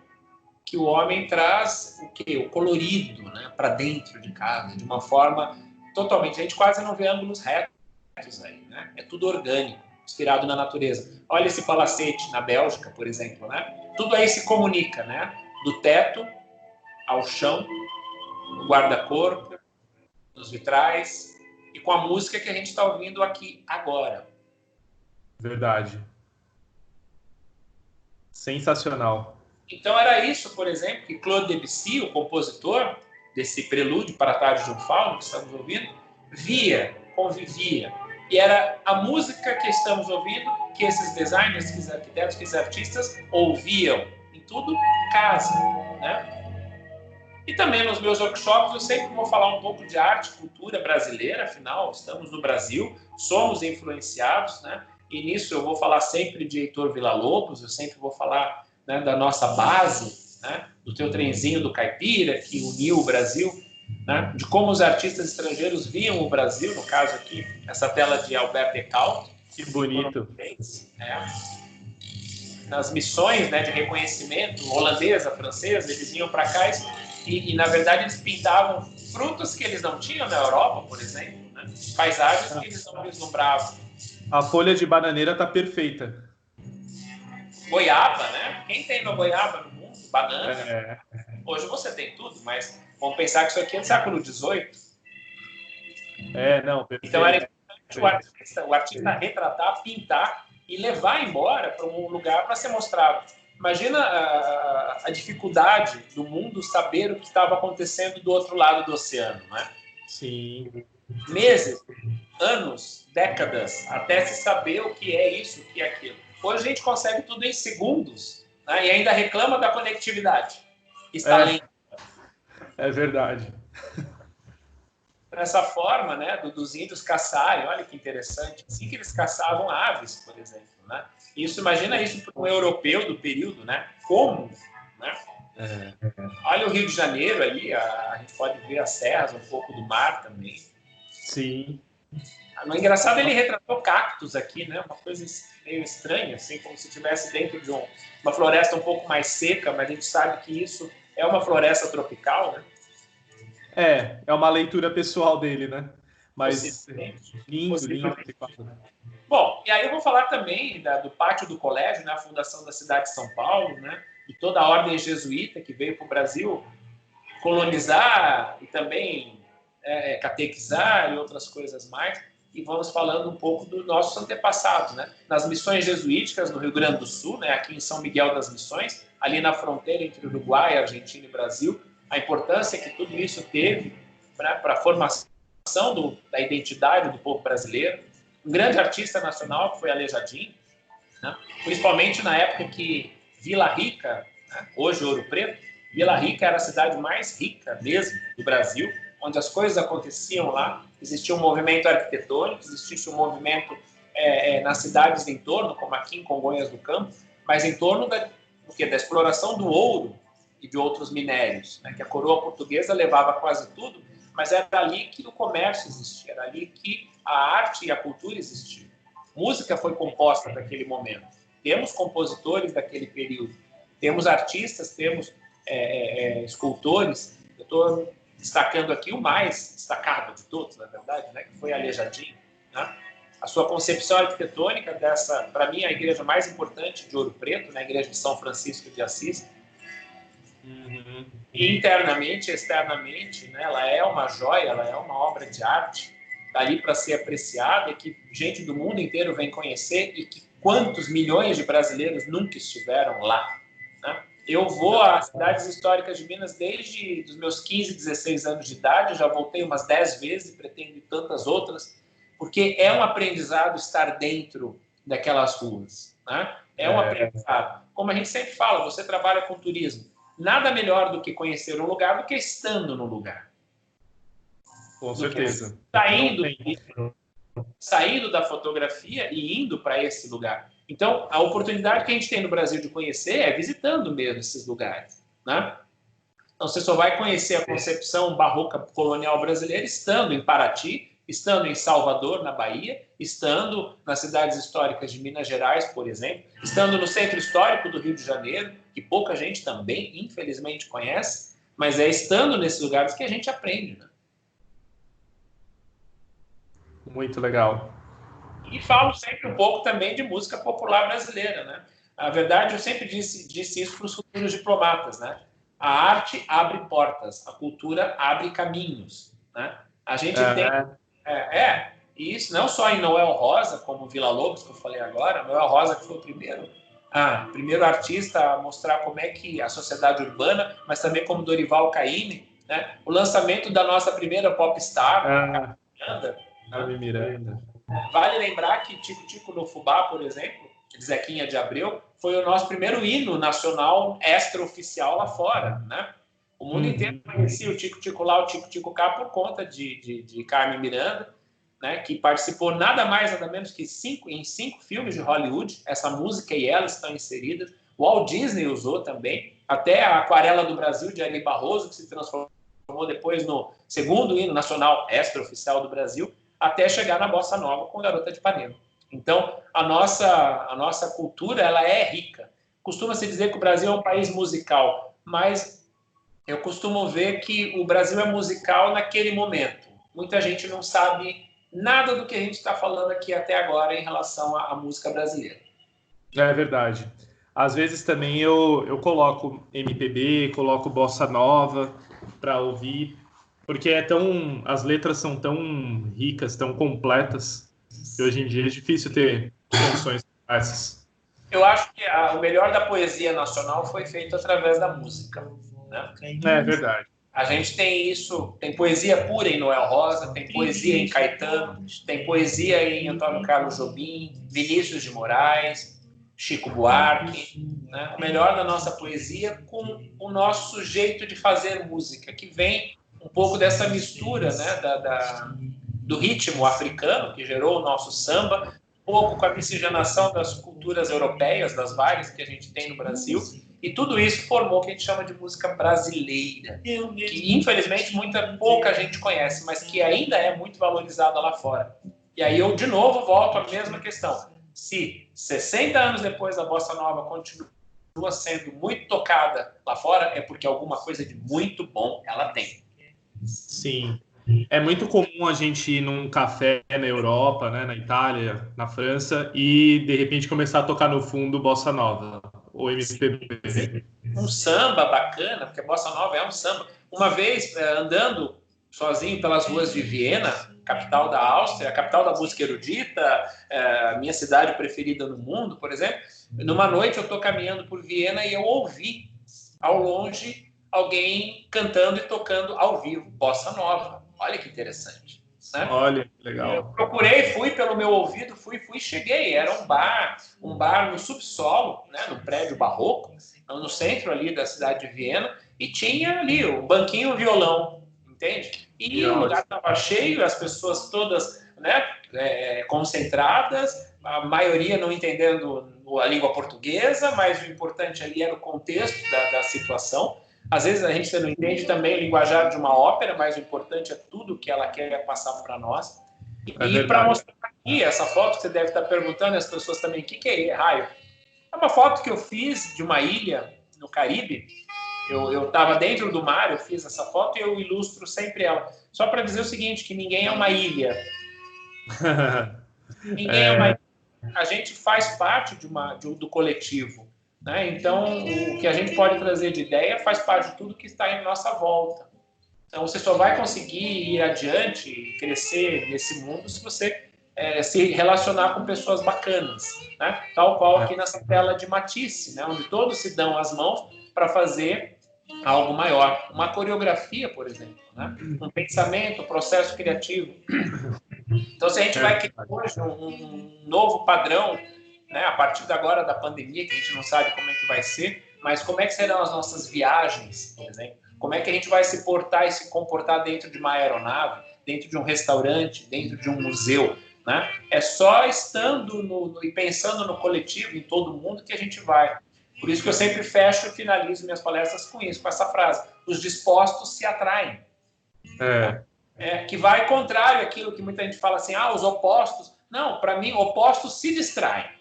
que o homem traz o que o colorido, né, para dentro de casa, de uma forma totalmente. A gente quase não vê ângulos retos né? É tudo orgânico, inspirado na natureza. Olha esse palacete na Bélgica, por exemplo, né? Tudo aí se comunica, né? Do teto ao chão, no guarda-corpo, nos vitrais e com a música que a gente está ouvindo aqui agora. Verdade. Sensacional. Então era isso, por exemplo, que Claude Debussy, o compositor desse prelúdio para a tarde de um fauno que estamos ouvindo, via, convivia e era a música que estamos ouvindo que esses designers, os arquitetos, os artistas ouviam em tudo casa, né? E também nos meus workshops eu sempre vou falar um pouco de arte, cultura brasileira, afinal estamos no Brasil, somos influenciados, né? E nisso eu vou falar sempre de Heitor Villa-Lobos, eu sempre vou falar né, da nossa base, né? Do teu trenzinho do caipira que uniu o Brasil né, de como os artistas estrangeiros viam o Brasil, no caso aqui, essa tela de Albert Ecault. Que bonito. né, nas missões né, de reconhecimento holandesa, francesa, eles vinham para cá e, e, na verdade, eles pintavam frutos que eles não tinham na Europa, por exemplo, né, paisagens que eles não vislumbravam. A folha de bananeira está perfeita. Goiaba, né? Quem tem uma goiaba no mundo? Banana. É. Hoje você tem tudo, mas Vamos pensar que isso aqui é do século XVIII. É, não, perfeito. Então era importante o artista, o artista retratar, pintar e levar embora para um lugar para ser mostrado. Imagina a, a, dificuldade do mundo saber o que estava acontecendo do outro lado do oceano, né? Sim. Meses, anos, décadas, até se saber o que é isso, o que é aquilo. Hoje a gente consegue tudo em segundos né? e ainda reclama da conectividade. Está é. É verdade. Dessa forma, né, do, dos índios caçarem, olha que interessante, assim que eles caçavam aves, por exemplo, né? Isso, imagina isso para um europeu do período, né? Como, né? É. Olha o Rio de Janeiro ali, a, a gente pode ver as serras, um pouco do mar também. Sim. O engraçado ele retratou cactos aqui, né? Uma coisa meio estranha, assim, como se estivesse dentro de um, uma floresta um pouco mais seca, mas a gente sabe que isso é uma floresta tropical, né? É, é uma leitura pessoal dele, né? Mas lindo, lindo. Bom, e aí eu vou falar também da, do pátio do colégio, né? A fundação da cidade de São Paulo, né? E toda a ordem jesuíta que veio para o Brasil colonizar e também é, é, catequizar e outras coisas mais. E vamos falando um pouco dos nossos antepassados, né? Nas missões jesuíticas no Rio Grande do Sul, né? Aqui em São Miguel das Missões, ali na fronteira entre Uruguai, Argentina e Brasil, a importância que tudo isso teve né, para a formação do, da identidade do povo brasileiro. Um grande artista nacional que foi Aleijadinho, né, principalmente na época que Vila Rica, né, hoje Ouro Preto, Vila Rica era a cidade mais rica mesmo do Brasil, onde as coisas aconteciam lá. Existia um movimento arquitetônico, existia um movimento é, é, nas cidades em torno, como aqui em Congonhas do Campo, mas em torno da, do da exploração do ouro e de outros minérios, né? que a coroa portuguesa levava quase tudo, mas era ali que o comércio existia, era ali que a arte e a cultura existiam. Música foi composta naquele momento. Temos compositores daquele período, temos artistas, temos é, é, é escultores. Eu estou destacando aqui o mais destacado de todos, na verdade, né? que foi Aleijadinho. Né? A sua concepção arquitetônica dessa, para mim, a igreja mais importante de Ouro Preto, né? a igreja de São Francisco de Assis, Uhum. E internamente, externamente, né, ela é uma joia, ela é uma obra de arte, tá ali para ser apreciada que gente do mundo inteiro vem conhecer e que quantos milhões de brasileiros nunca estiveram lá. Né? Eu vou às cidades históricas de Minas desde os meus 15, 16 anos de idade, já voltei umas 10 vezes e pretendo tantas outras, porque é um aprendizado estar dentro daquelas ruas. Né? É um é. aprendizado. Como a gente sempre fala, você trabalha com turismo nada melhor do que conhecer um lugar do que estando no lugar. Com certeza. Saindo, saindo da fotografia e indo para esse lugar. Então, a oportunidade que a gente tem no Brasil de conhecer é visitando mesmo esses lugares, né? Então, você só vai conhecer a concepção barroca colonial brasileira estando em Paraty, estando em Salvador, na Bahia, estando nas cidades históricas de Minas Gerais, por exemplo, estando no centro histórico do Rio de Janeiro, que pouca gente também, infelizmente, conhece, mas é estando nesses lugares que a gente aprende. Né? Muito legal. E falo sempre um pouco também de música popular brasileira. Né? A verdade, eu sempre disse, disse isso para os futuros diplomatas. Né? A arte abre portas, a cultura abre caminhos. Né? A gente é, tem é, é, e isso não só em Noel Rosa, como Vila Lobos, que eu falei agora, Noel Rosa que foi o primeiro, ah, primeiro artista a mostrar como é que a sociedade urbana, mas também como Dorival Caymmi, né? o lançamento da nossa primeira popstar, ah, Miranda. Né? Miranda. Vale lembrar que Tico Tico no Fubá, por exemplo, de Zequinha de Abreu, foi o nosso primeiro hino nacional extra-oficial lá fora, né? O mundo uhum. inteiro conhecia o Tico Tico lá, o Tico Tico cá por conta de, de, de Carmen Miranda, né, que participou nada mais, nada menos que cinco, em cinco filmes de Hollywood. Essa música e ela estão inseridas. O Walt Disney usou também. Até a Aquarela do Brasil, de Ari Barroso, que se transformou depois no segundo hino nacional extra-oficial do Brasil, até chegar na Bossa Nova com Garota de Ipanema. Então, a nossa, a nossa cultura ela é rica. Costuma-se dizer que o Brasil é um país musical, mas eu costumo ver que o Brasil é musical naquele momento. Muita gente não sabe nada do que a gente está falando aqui até agora em relação à, à, música brasileira. É verdade. Às vezes também eu, eu coloco MPB, coloco bossa nova para ouvir, porque é tão as letras são tão ricas, tão completas, que hoje em dia é difícil ter canções essas. Eu acho que a, o melhor da poesia nacional foi feito através da música. Né? É verdade. A gente tem isso, tem poesia pura em Noel Rosa, tem poesia em Caetano, tem poesia em Antônio Carlos Jobim, Vinícius de Moraes, Chico Buarque. Né? O melhor da nossa poesia com o nosso jeito de fazer música, que vem um pouco dessa mistura né? da, da do ritmo africano, que gerou o nosso samba, um pouco com a miscigenação das culturas europeias, das várias que a gente tem no Brasil, e tudo isso formou o que a gente chama de música brasileira, que infelizmente muita pouca gente conhece, mas que ainda é muito valorizada lá fora. E aí eu de novo volto à mesma questão. Se 60 anos depois a bossa nova continua sendo muito tocada lá fora, é porque alguma coisa de muito bom ela tem. Sim. É muito comum a gente ir num café na Europa, né, na Itália, na França, e de repente começar a tocar no fundo bossa nova ou MPB? Um samba bacana, porque a bossa nova é um samba. Uma vez eh, andando sozinho pelas ruas de Viena, capital da Áustria, capital da música erudita, a minha cidade preferida no mundo, por exemplo, numa noite eu estou caminhando por Viena e eu ouvi ao longe alguém cantando e tocando ao vivo bossa nova. Olha que interessante. Né? Olha, legal. Eu procurei, fui pelo meu ouvido, fui, fui, cheguei. Era um bar, um bar no subsolo, né, no prédio barroco, no centro ali da cidade de Viena, e tinha ali o um banquinho, um violão, entende? E o lugar estava cheio, as pessoas todas, né, é, concentradas, a maioria não entendendo a língua portuguesa, mas o importante ali era o contexto da, da situação. Às vezes a gente não entende também o linguajar de uma ópera, mas o importante é tudo que ela quer passar para nós. É e para mostrar aqui, essa foto que você deve estar perguntando, as pessoas também, o que, que é raio? É uma foto que eu fiz de uma ilha no Caribe. Eu estava dentro do mar, eu fiz essa foto e eu ilustro sempre ela. Só para dizer o seguinte, que ninguém é uma ilha. ninguém é, é uma ilha. A gente faz parte de uma, de, do coletivo. Né? Então, o que a gente pode trazer de ideia faz parte de tudo que está em nossa volta. Então, você só vai conseguir ir adiante e crescer nesse mundo se você é, se relacionar com pessoas bacanas, né? tal qual aqui nessa tela de Matisse, né? onde todos se dão as mãos para fazer algo maior. Uma coreografia, por exemplo, né? um pensamento, um processo criativo. Então, se a gente vai criar hoje um, um novo padrão né, a partir de agora da pandemia, que a gente não sabe como é que vai ser, mas como é que serão as nossas viagens, por exemplo? Como é que a gente vai se portar e se comportar dentro de uma aeronave, dentro de um restaurante, dentro de um museu, né? É só estando no, no, e pensando no coletivo, em todo mundo, que a gente vai. Por isso que eu sempre fecho e finalizo minhas palestras com isso, com essa frase: os dispostos se atraem. É. é que vai contrário àquilo que muita gente fala assim: ah, os opostos. Não, para mim, opostos se distraem.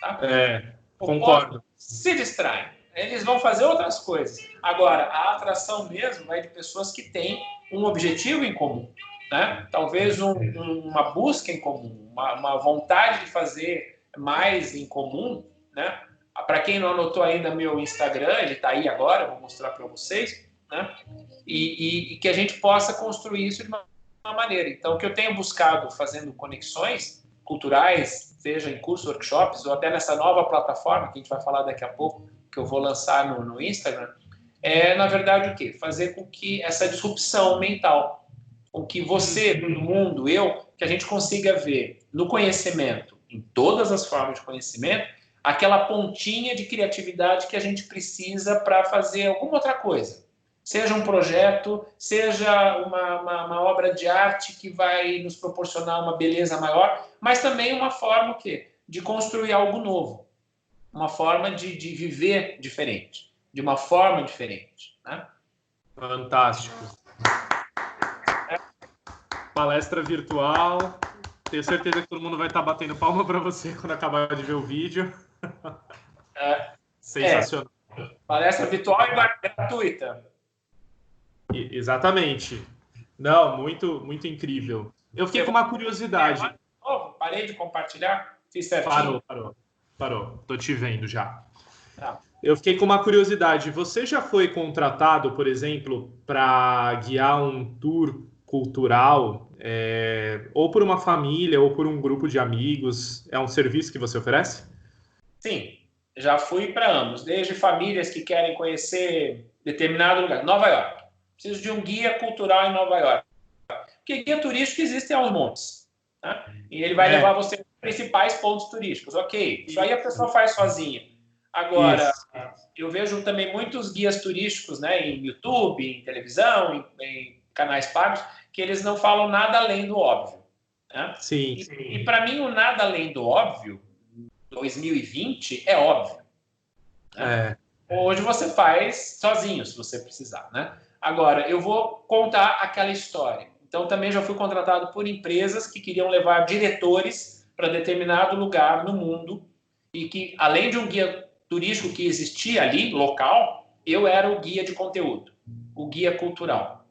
Tá? É, concordo. Se distraem. Eles vão fazer outras coisas. Agora, a atração mesmo vai de pessoas que têm um objetivo em comum. Né? Talvez um, um, uma busca em comum, uma, uma, vontade de fazer mais em comum. Né? Para quem não anotou ainda meu Instagram, ele está aí agora, vou mostrar para vocês. Né? E, e, e, que a gente possa construir isso de uma, uma maneira. Então, o que eu tenho buscado fazendo conexões culturais, seja em cursos, workshops, ou até nessa nova plataforma que a gente vai falar daqui a pouco, que eu vou lançar no, no Instagram, é, na verdade, o quê? Fazer com que essa disrupção mental, com que você, todo mundo, eu, que a gente consiga ver no conhecimento, em todas as formas de conhecimento, aquela pontinha de criatividade que a gente precisa para fazer alguma outra coisa seja um projeto, seja uma, uma, uma, obra de arte que vai nos proporcionar uma beleza maior, mas também uma forma o quê? de construir algo novo, uma forma de, de viver diferente, de uma forma diferente. Né? Fantástico. É. Palestra virtual. Tenho certeza que todo mundo vai estar batendo palma para você quando acabar de ver o vídeo. É. Sensacional. É. Palestra virtual e gratuita. Exatamente. Não, muito, muito incrível. Eu fiquei com uma curiosidade. Parei de compartilhar? Fiz certinho. Parou, parou. Parou. Tô te vendo já. Tá. Eu fiquei com uma curiosidade. Você já foi contratado, por exemplo, para guiar um tour cultural, é, ou por uma família, ou por um grupo de amigos? É um serviço que você oferece? Sim, já fui para ambos. Desde famílias que querem conhecer determinado lugar. Nova York preciso de um guia cultural em Nova York. Porque guia turístico existe aos montes. Né? E ele vai é. levar você para os principais pontos turísticos. Ok, isso aí a pessoa faz sozinha. Agora, isso. eu vejo também muitos guias turísticos né, em YouTube, em televisão, em, em canais pagos, que eles não falam nada além do óbvio. Né? Sim. E, e para mim, o nada além do óbvio, 2020, é óbvio. Né? É. Hoje você faz sozinho, se você precisar, né? Agora, eu vou contar aquela história. Então, também já fui contratado por empresas que queriam levar diretores para determinado lugar no mundo e que, além de um guia turístico que existia ali, local, eu era o guia de conteúdo, o guia cultural.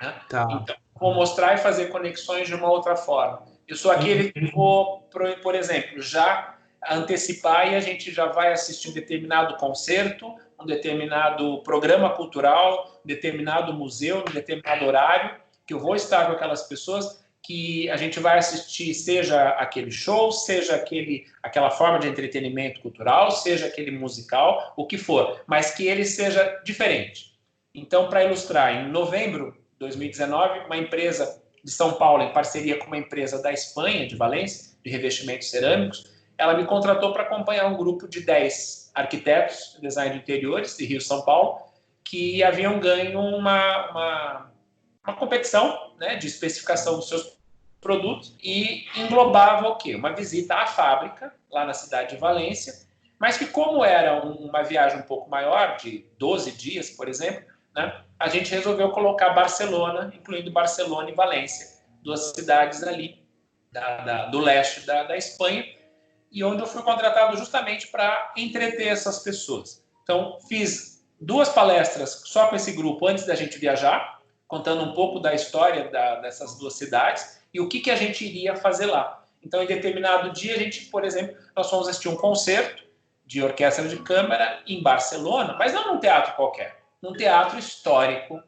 Né? Tá. Então, vou mostrar e fazer conexões de uma outra forma. Eu sou aquele que vou, por exemplo, já antecipar e a gente já vai assistir um determinado concerto um determinado programa cultural, determinado museu, um determinado horário, que eu vou estar com aquelas pessoas que a gente vai assistir, seja aquele show, seja aquele, aquela forma de entretenimento cultural, seja aquele musical, o que for, mas que ele seja diferente. Então, para ilustrar, em novembro de 2019, uma empresa de São Paulo, em parceria com uma empresa da Espanha, de Valência, de revestimentos cerâmicos, ela me contratou para acompanhar um grupo de 10 arquitetos de design de interiores de Rio São Paulo, que haviam ganho uma, uma, uma competição né, de especificação dos seus produtos e englobava o quê? Uma visita à fábrica, lá na cidade de Valência, mas que como era uma viagem um pouco maior, de 12 dias, por exemplo, né, a gente resolveu colocar Barcelona, incluindo Barcelona e Valência, duas cidades ali da, da, do leste da, da Espanha, e onde eu fui contratado justamente para entreter essas pessoas. Então, fiz duas palestras só com esse grupo antes da gente viajar, contando um pouco da história da, dessas duas cidades e o que, que a gente iria fazer lá. Então, em determinado dia, a gente, por exemplo, nós fomos assistir um concerto de orquestra de câmara em Barcelona, mas não num teatro qualquer, num teatro histórico,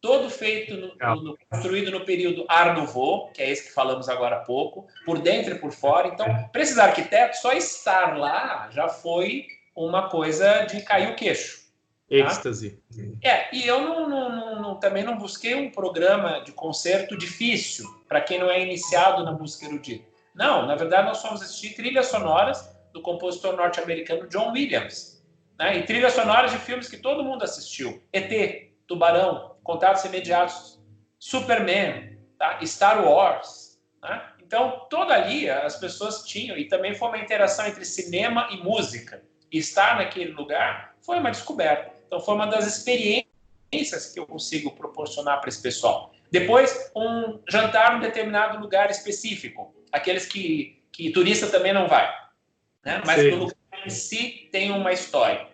todo feito, no, no, construído no período Art Nouveau, que é esse que falamos agora há pouco, por dentro e por fora. Então, para esses arquitetos, só estar lá já foi uma coisa de cair o queixo. Tá? Êxtase. É, e eu não, não, não, também não busquei um programa de concerto difícil, para quem não é iniciado na música erudita. Não, na verdade, nós fomos assistir trilhas sonoras do compositor norte-americano John Williams. Né? E trilhas sonoras de filmes que todo mundo assistiu. ET, Tubarão, Contatos Imediatos, Superman, tá? Star Wars. Né? Então, toda ali as pessoas tinham, e também foi uma interação entre cinema e música. E estar naquele lugar foi uma descoberta. Então, foi uma das experiências que eu consigo proporcionar para esse pessoal. Depois, um jantar em determinado lugar específico, aqueles que, que turista também não vai, né? mas Sim. o lugar em si tem uma história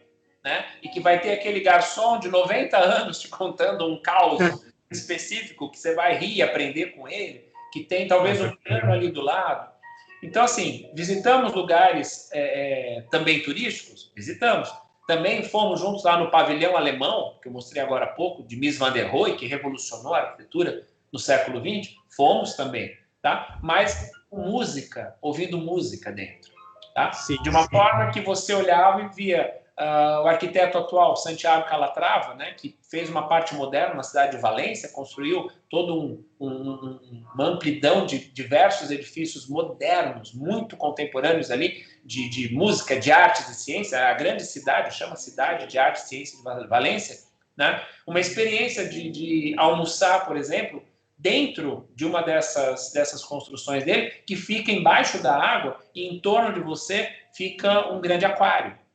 né? E que vai ter aquele garçom de 90 anos te contando um caos específico que você vai rir e aprender com ele, que tem talvez um piano ali do lado. Então, assim, visitamos lugares é, é, também turísticos? Visitamos. Também fomos juntos lá no pavilhão alemão, que eu mostrei agora há pouco, de Mies van der Rohe, que revolucionou a arquitetura no século XX. Fomos também, tá? Mas com música, ouvindo música dentro, tá? Sim, de uma sim. forma que você olhava e via Uh, o arquiteto atual, Santiago Calatrava, né, que fez uma parte moderna na cidade de Valência, construiu todo um, um, uma amplidão de diversos edifícios modernos, muito contemporâneos ali, de, de música, de artes e ciência. A grande cidade chama Cidade de Arte e Ciência de Valência. Né? Uma experiência de, de almoçar, por exemplo, dentro de uma dessas, dessas construções dele, que fica embaixo da água e em torno de você fica um grande aquário.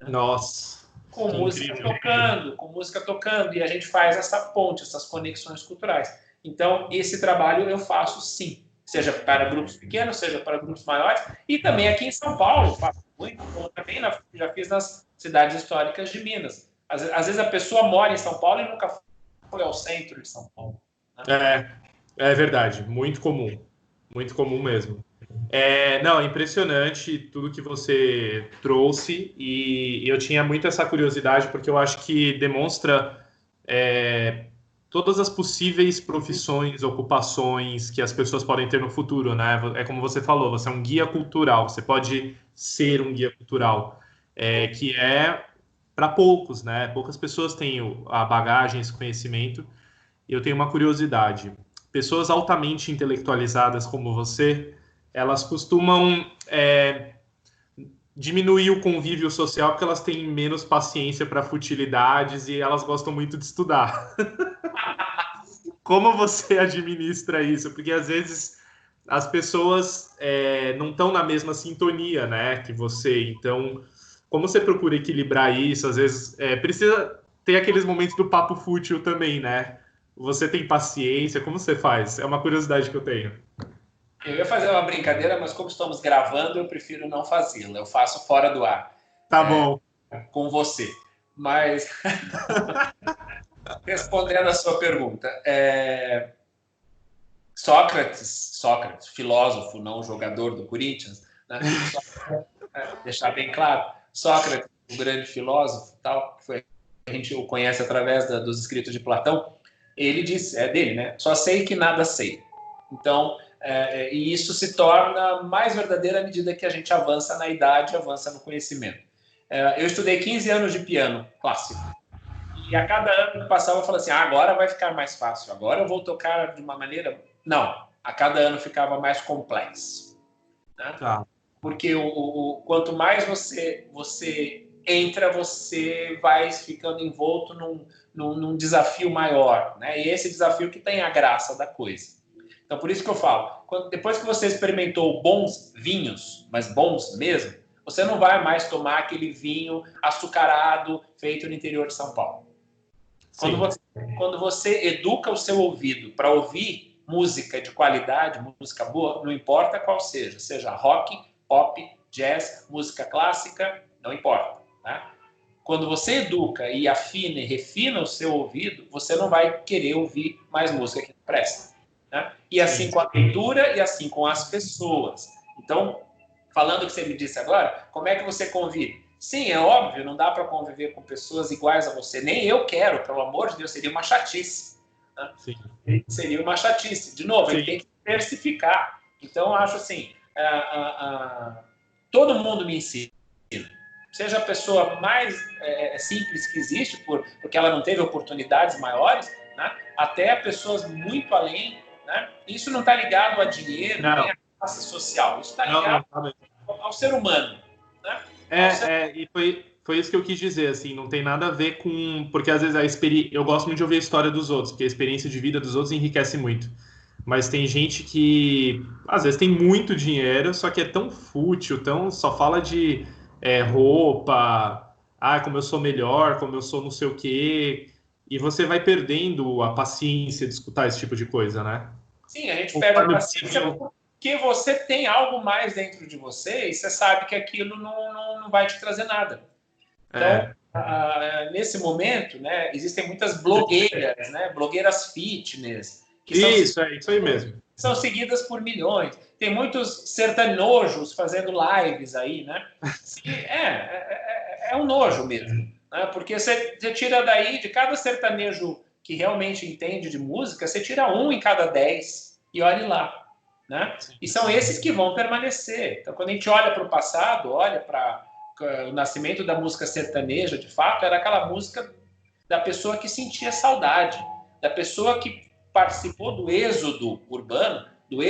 Nossa. Com música incrível. tocando, com música tocando, e a gente faz essa ponte, essas conexões culturais. Então, esse trabalho eu faço sim, seja para grupos pequenos, seja para grupos maiores, e também aqui em São Paulo, faço muito, como também na, já fiz nas cidades históricas de Minas. Às, às, vezes a pessoa mora em São Paulo e nunca foi ao centro de São Paulo. Né? É, é verdade, muito comum, muito comum mesmo. É, não, impressionante tudo que você trouxe e eu tinha muito essa curiosidade porque eu acho que demonstra é, todas as possíveis profissões, ocupações que as pessoas podem ter no futuro, né? É como você falou, você é um guia cultural, você pode ser um guia cultural, é, que é para poucos, né? Poucas pessoas têm a bagagem, esse conhecimento. Eu tenho uma curiosidade. Pessoas altamente intelectualizadas como você elas costumam é, diminuir o convívio social porque elas têm menos paciência para futilidades e elas gostam muito de estudar. Como você administra isso? Porque às vezes as pessoas é, não estão na mesma sintonia, né, que você. Então, como você procura equilibrar isso? Às vezes é, precisa ter aqueles momentos do papo fútil também, né? Você tem paciência? Como você faz? É uma curiosidade que eu tenho. Eu ia fazer uma brincadeira, mas como estamos gravando, eu prefiro não fazê-la. Eu faço fora do ar. Tá é, bom. Com você. Mas, respondendo a sua pergunta, é... Sócrates, Sócrates, filósofo, não jogador do Corinthians, né? é, deixar bem claro, Sócrates, o grande filósofo, tal, que foi, a gente o conhece através da, dos escritos de Platão, ele disse, é dele, né? Só sei que nada sei. Então, é, é, e isso se torna mais verdadeiro à medida que a gente avança na idade, avança no conhecimento. É, eu estudei 15 anos de piano clássico. E a cada ano que passava, eu falava assim: ah, agora vai ficar mais fácil, agora eu vou tocar de uma maneira. Não, a cada ano ficava mais complexo. Né? Tá. Porque o, o, quanto mais você, você entra, você vai ficando envolto num, num, num desafio maior. Né? E esse desafio que tem a graça da coisa. Então, por isso que eu falo: quando, depois que você experimentou bons vinhos, mas bons mesmo, você não vai mais tomar aquele vinho açucarado feito no interior de São Paulo. Quando você, quando você educa o seu ouvido para ouvir música de qualidade, música boa, não importa qual seja, seja rock, pop, jazz, música clássica, não importa. Tá? Quando você educa e afina e refina o seu ouvido, você não vai querer ouvir mais música que não presta. Né? E assim com a leitura e assim com as pessoas. Então, falando o que você me disse agora, como é que você convive? Sim, é óbvio, não dá para conviver com pessoas iguais a você. Nem eu quero, pelo amor de Deus, seria uma chatice. Né? Seria uma chatice. De novo, Sim. ele tem que diversificar. Então, acho assim: todo mundo me ensina. Seja a pessoa mais é, é, simples que existe, por, porque ela não teve oportunidades maiores, né? até pessoas muito além. Né? Isso não está ligado a dinheiro, não. nem a classe social. Isso está ligado não, não, ao, ao ser humano. Né? É, é, e foi, foi isso que eu quis dizer, assim, não tem nada a ver com. Porque às vezes a experiência. Eu gosto muito de ouvir a história dos outros, porque a experiência de vida dos outros enriquece muito. Mas tem gente que às vezes tem muito dinheiro, só que é tão fútil, tão só fala de é, roupa, ah, como eu sou melhor, como eu sou não sei o quê. E você vai perdendo a paciência de escutar esse tipo de coisa, né? Sim, a gente perde a paciência que você tem algo mais dentro de você e você sabe que aquilo não, não, não vai te trazer nada. Então, é. nesse momento, né, existem muitas blogueiras, né, blogueiras fitness. Que isso, são, é isso aí mesmo. São seguidas por milhões. Tem muitos sertanojos fazendo lives aí, né? É, é, é, é um nojo mesmo. Né? Porque você, você tira daí, de cada sertanejo que realmente entende de música, você tira um em cada dez e olhe lá. Né? E são esses que vão permanecer. Então, quando a gente olha para o passado, olha para o nascimento da música sertaneja, de fato, era aquela música da pessoa que sentia saudade, da pessoa que participou do êxodo urbano, do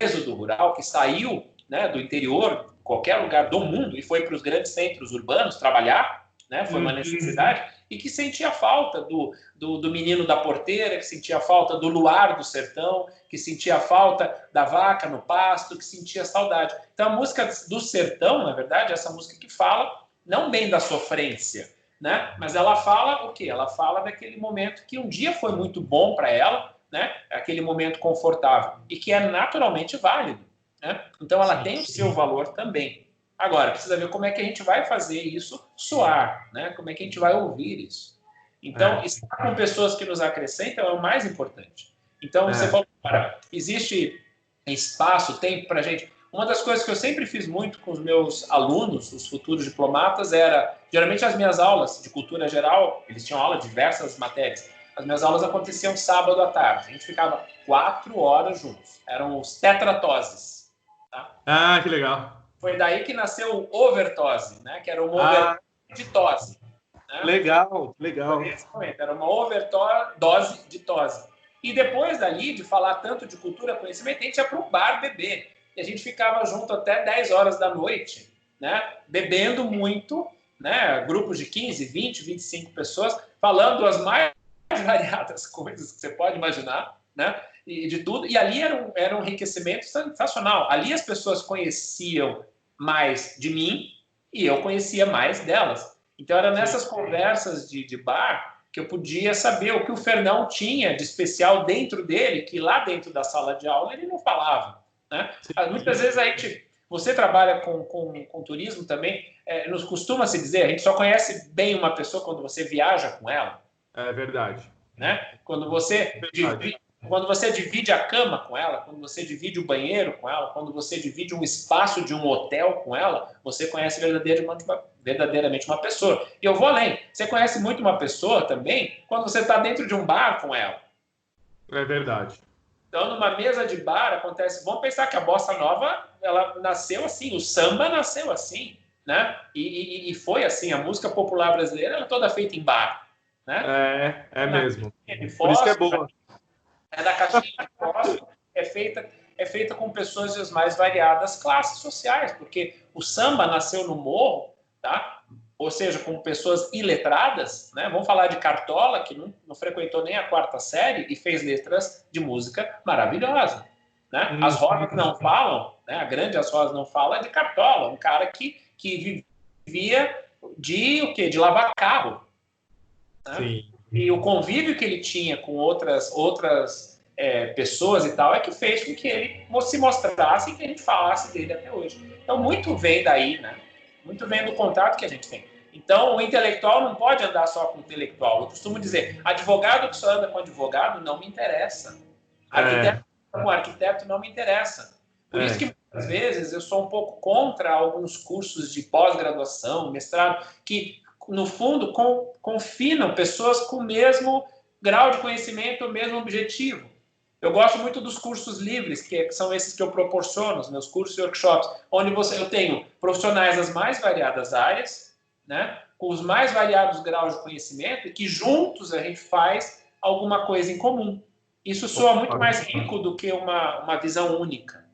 êxodo rural, que saiu né, do interior, qualquer lugar do mundo, e foi para os grandes centros urbanos trabalhar, né, foi uma uhum. necessidade e que sentia falta do, do, do, menino da porteira, que sentia falta do luar do sertão, que sentia falta da vaca no pasto, que sentia saudade. Então a música do sertão, na verdade, é essa música que fala não bem da sofrência, né? Mas ela fala o quê? Ela fala daquele momento que um dia foi muito bom para ela, né? Aquele momento confortável e que é naturalmente válido, né? Então ela sim, tem sim. o seu valor também. Agora, precisa ver como é que a gente vai fazer isso soar, né? Como é que a gente vai ouvir isso. Então, é. estar com pessoas que nos acrescentam é o mais importante. Então, é. você falou, cara, existe espaço, tempo para a gente. Uma das coisas que eu sempre fiz muito com os meus alunos, os futuros diplomatas, era, geralmente as minhas aulas de cultura geral, eles tinham aula de diversas matérias. As minhas aulas aconteciam sábado à tarde. A gente ficava quatro horas juntos. Eram os tetratoses. Tá? Ah, que legal. Foi daí que nasceu o overtose, né? Que era uma ah, overdose. Né? Legal, legal. Era uma overdose de tose. E depois dali, de falar tanto de cultura, conhecimento, a gente ia para o bar beber. E a gente ficava junto até 10 horas da noite, né? Bebendo muito, né? Grupos de 15, 20, 25 pessoas, falando as mais variadas coisas que você pode imaginar, né? E de tudo. E ali era um, era um enriquecimento sensacional. Ali as pessoas conheciam mais de mim e eu conhecia mais delas. Então era nessas conversas de, de bar que eu podia saber o que o Fernão tinha de especial dentro dele, que lá dentro da sala de aula ele não falava. Né? Muitas vezes a gente, você trabalha com, com, com turismo também, é, nos costuma se dizer, a gente só conhece bem uma pessoa quando você viaja com ela. É verdade. Né? Quando você é quando você divide a cama com ela, quando você divide o banheiro com ela, quando você divide um espaço de um hotel com ela, você conhece verdadeiramente uma, verdadeiramente uma pessoa. E eu vou além. Você conhece muito uma pessoa também quando você está dentro de um bar com ela. É verdade. Então, numa mesa de bar acontece. Vamos pensar que a bossa nova ela nasceu assim, o samba nasceu assim, né? E, e, e foi assim. A música popular brasileira era toda feita em bar. né? É, é mesmo. Por isso que é boa. É da caixinha de fósforo, é feita é feita com pessoas das mais variadas classes sociais, porque o samba nasceu no morro, tá? ou seja, com pessoas iletradas, né? Vamos falar de Cartola, que não, não, frequentou nem a quarta série e fez letras de música maravilhosa, né? Hum. As Rosas não falam, né? A grande As Rosas não fala é de Cartola, um cara que, que vivia de o quê? De lavar carro. Né? Sim. E o convívio que ele tinha com outras outras é, pessoas e tal, é que fez com que ele se mostrasse e que a gente falasse dele até hoje. Então, muito vem daí, né? Muito vem do contato que a gente tem. Então, o intelectual não pode andar só com o intelectual. Eu costumo dizer, advogado que só anda com advogado não me interessa. É. Arquiteto é. com arquiteto não me interessa. Por é. isso que, às vezes, eu sou um pouco contra alguns cursos de pós-graduação, mestrado, que, no fundo, confinam pessoas com o mesmo grau de conhecimento, o mesmo objetivo. Eu gosto muito dos cursos livres, que são esses que eu proporciono, os meus cursos e workshops, onde você, eu tenho profissionais das mais variadas áreas, né, com os mais variados graus de conhecimento, e que juntos a gente faz alguma coisa em comum. Isso soa muito mais rico do que uma, uma visão única.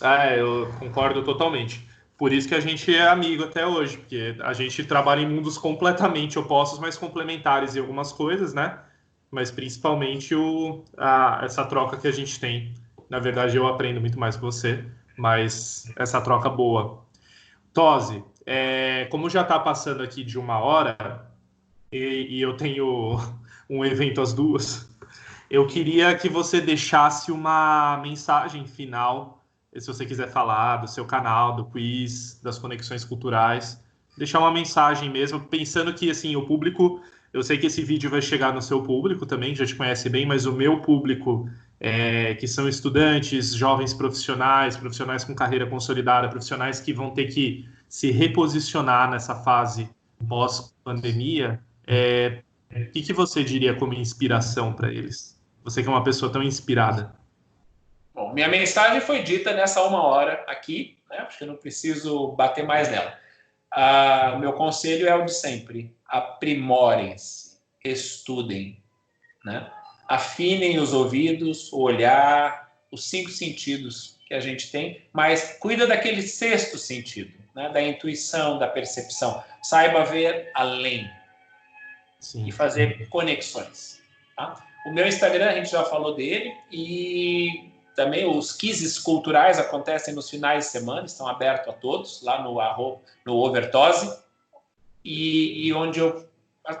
É, eu concordo totalmente. Por isso que a gente é amigo até hoje, porque a gente trabalha em mundos completamente opostos, mas complementares em algumas coisas, né? mas principalmente o, a, essa troca que a gente tem. Na verdade, eu aprendo muito mais com você, mas essa troca boa. Tose, é, como já está passando aqui de uma hora e, e eu tenho um evento às duas, eu queria que você deixasse uma mensagem final, se você quiser falar do seu canal, do quiz, das conexões culturais, deixar uma mensagem mesmo, pensando que assim o público eu sei que esse vídeo vai chegar no seu público também, já te conhece bem, mas o meu público, é, que são estudantes, jovens profissionais, profissionais com carreira consolidada, profissionais que vão ter que se reposicionar nessa fase pós-pandemia, é, o que, que você diria como inspiração para eles? Você que é uma pessoa tão inspirada. Bom, minha mensagem foi dita nessa uma hora aqui, né? Acho que eu não preciso bater mais nela. Ah, o meu conselho é o de sempre: aprimorem-se, estudem, né? afinem os ouvidos, o olhar, os cinco sentidos que a gente tem, mas cuida daquele sexto sentido, né? da intuição, da percepção. Saiba ver além Sim. e fazer conexões. Tá? O meu Instagram, a gente já falou dele, e também os quizzes culturais acontecem nos finais de semana, estão abertos a todos, lá no, no Overtose. E, e onde eu.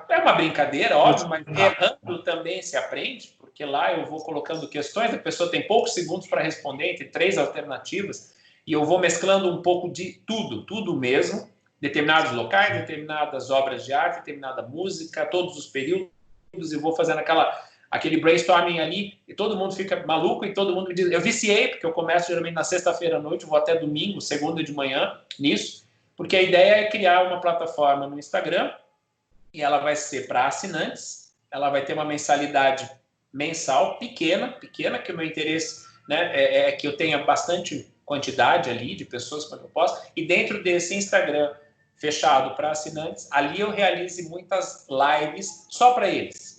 É uma brincadeira, óbvio, mas errando também se aprende, porque lá eu vou colocando questões, a pessoa tem poucos segundos para responder entre três alternativas, e eu vou mesclando um pouco de tudo, tudo mesmo, determinados locais, determinadas obras de arte, determinada música, todos os períodos, e vou fazendo aquela aquele brainstorming ali, e todo mundo fica maluco, e todo mundo me diz, eu viciei, porque eu começo geralmente na sexta-feira à noite, vou até domingo, segunda de manhã, nisso, porque a ideia é criar uma plataforma no Instagram, e ela vai ser para assinantes, ela vai ter uma mensalidade mensal pequena, pequena, que o meu interesse né, é, é que eu tenha bastante quantidade ali de pessoas que eu posso, e dentro desse Instagram fechado para assinantes, ali eu realize muitas lives só para eles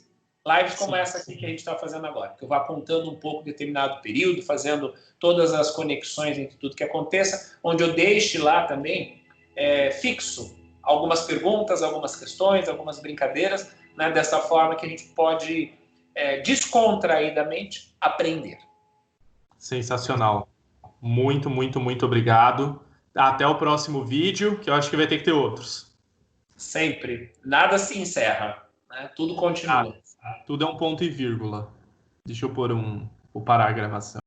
Lives como sim, essa aqui sim. que a gente está fazendo agora, que eu vou apontando um pouco determinado período, fazendo todas as conexões entre tudo que aconteça, onde eu deixe lá também é, fixo algumas perguntas, algumas questões, algumas brincadeiras, né, dessa forma que a gente pode é, descontraídamente aprender. Sensacional. Muito, muito, muito obrigado. Até o próximo vídeo, que eu acho que vai ter que ter outros. Sempre. Nada se encerra. Né? Tudo continua. Ah. Tudo é um ponto e vírgula. Deixa eu pôr um. Vou parar a gravação.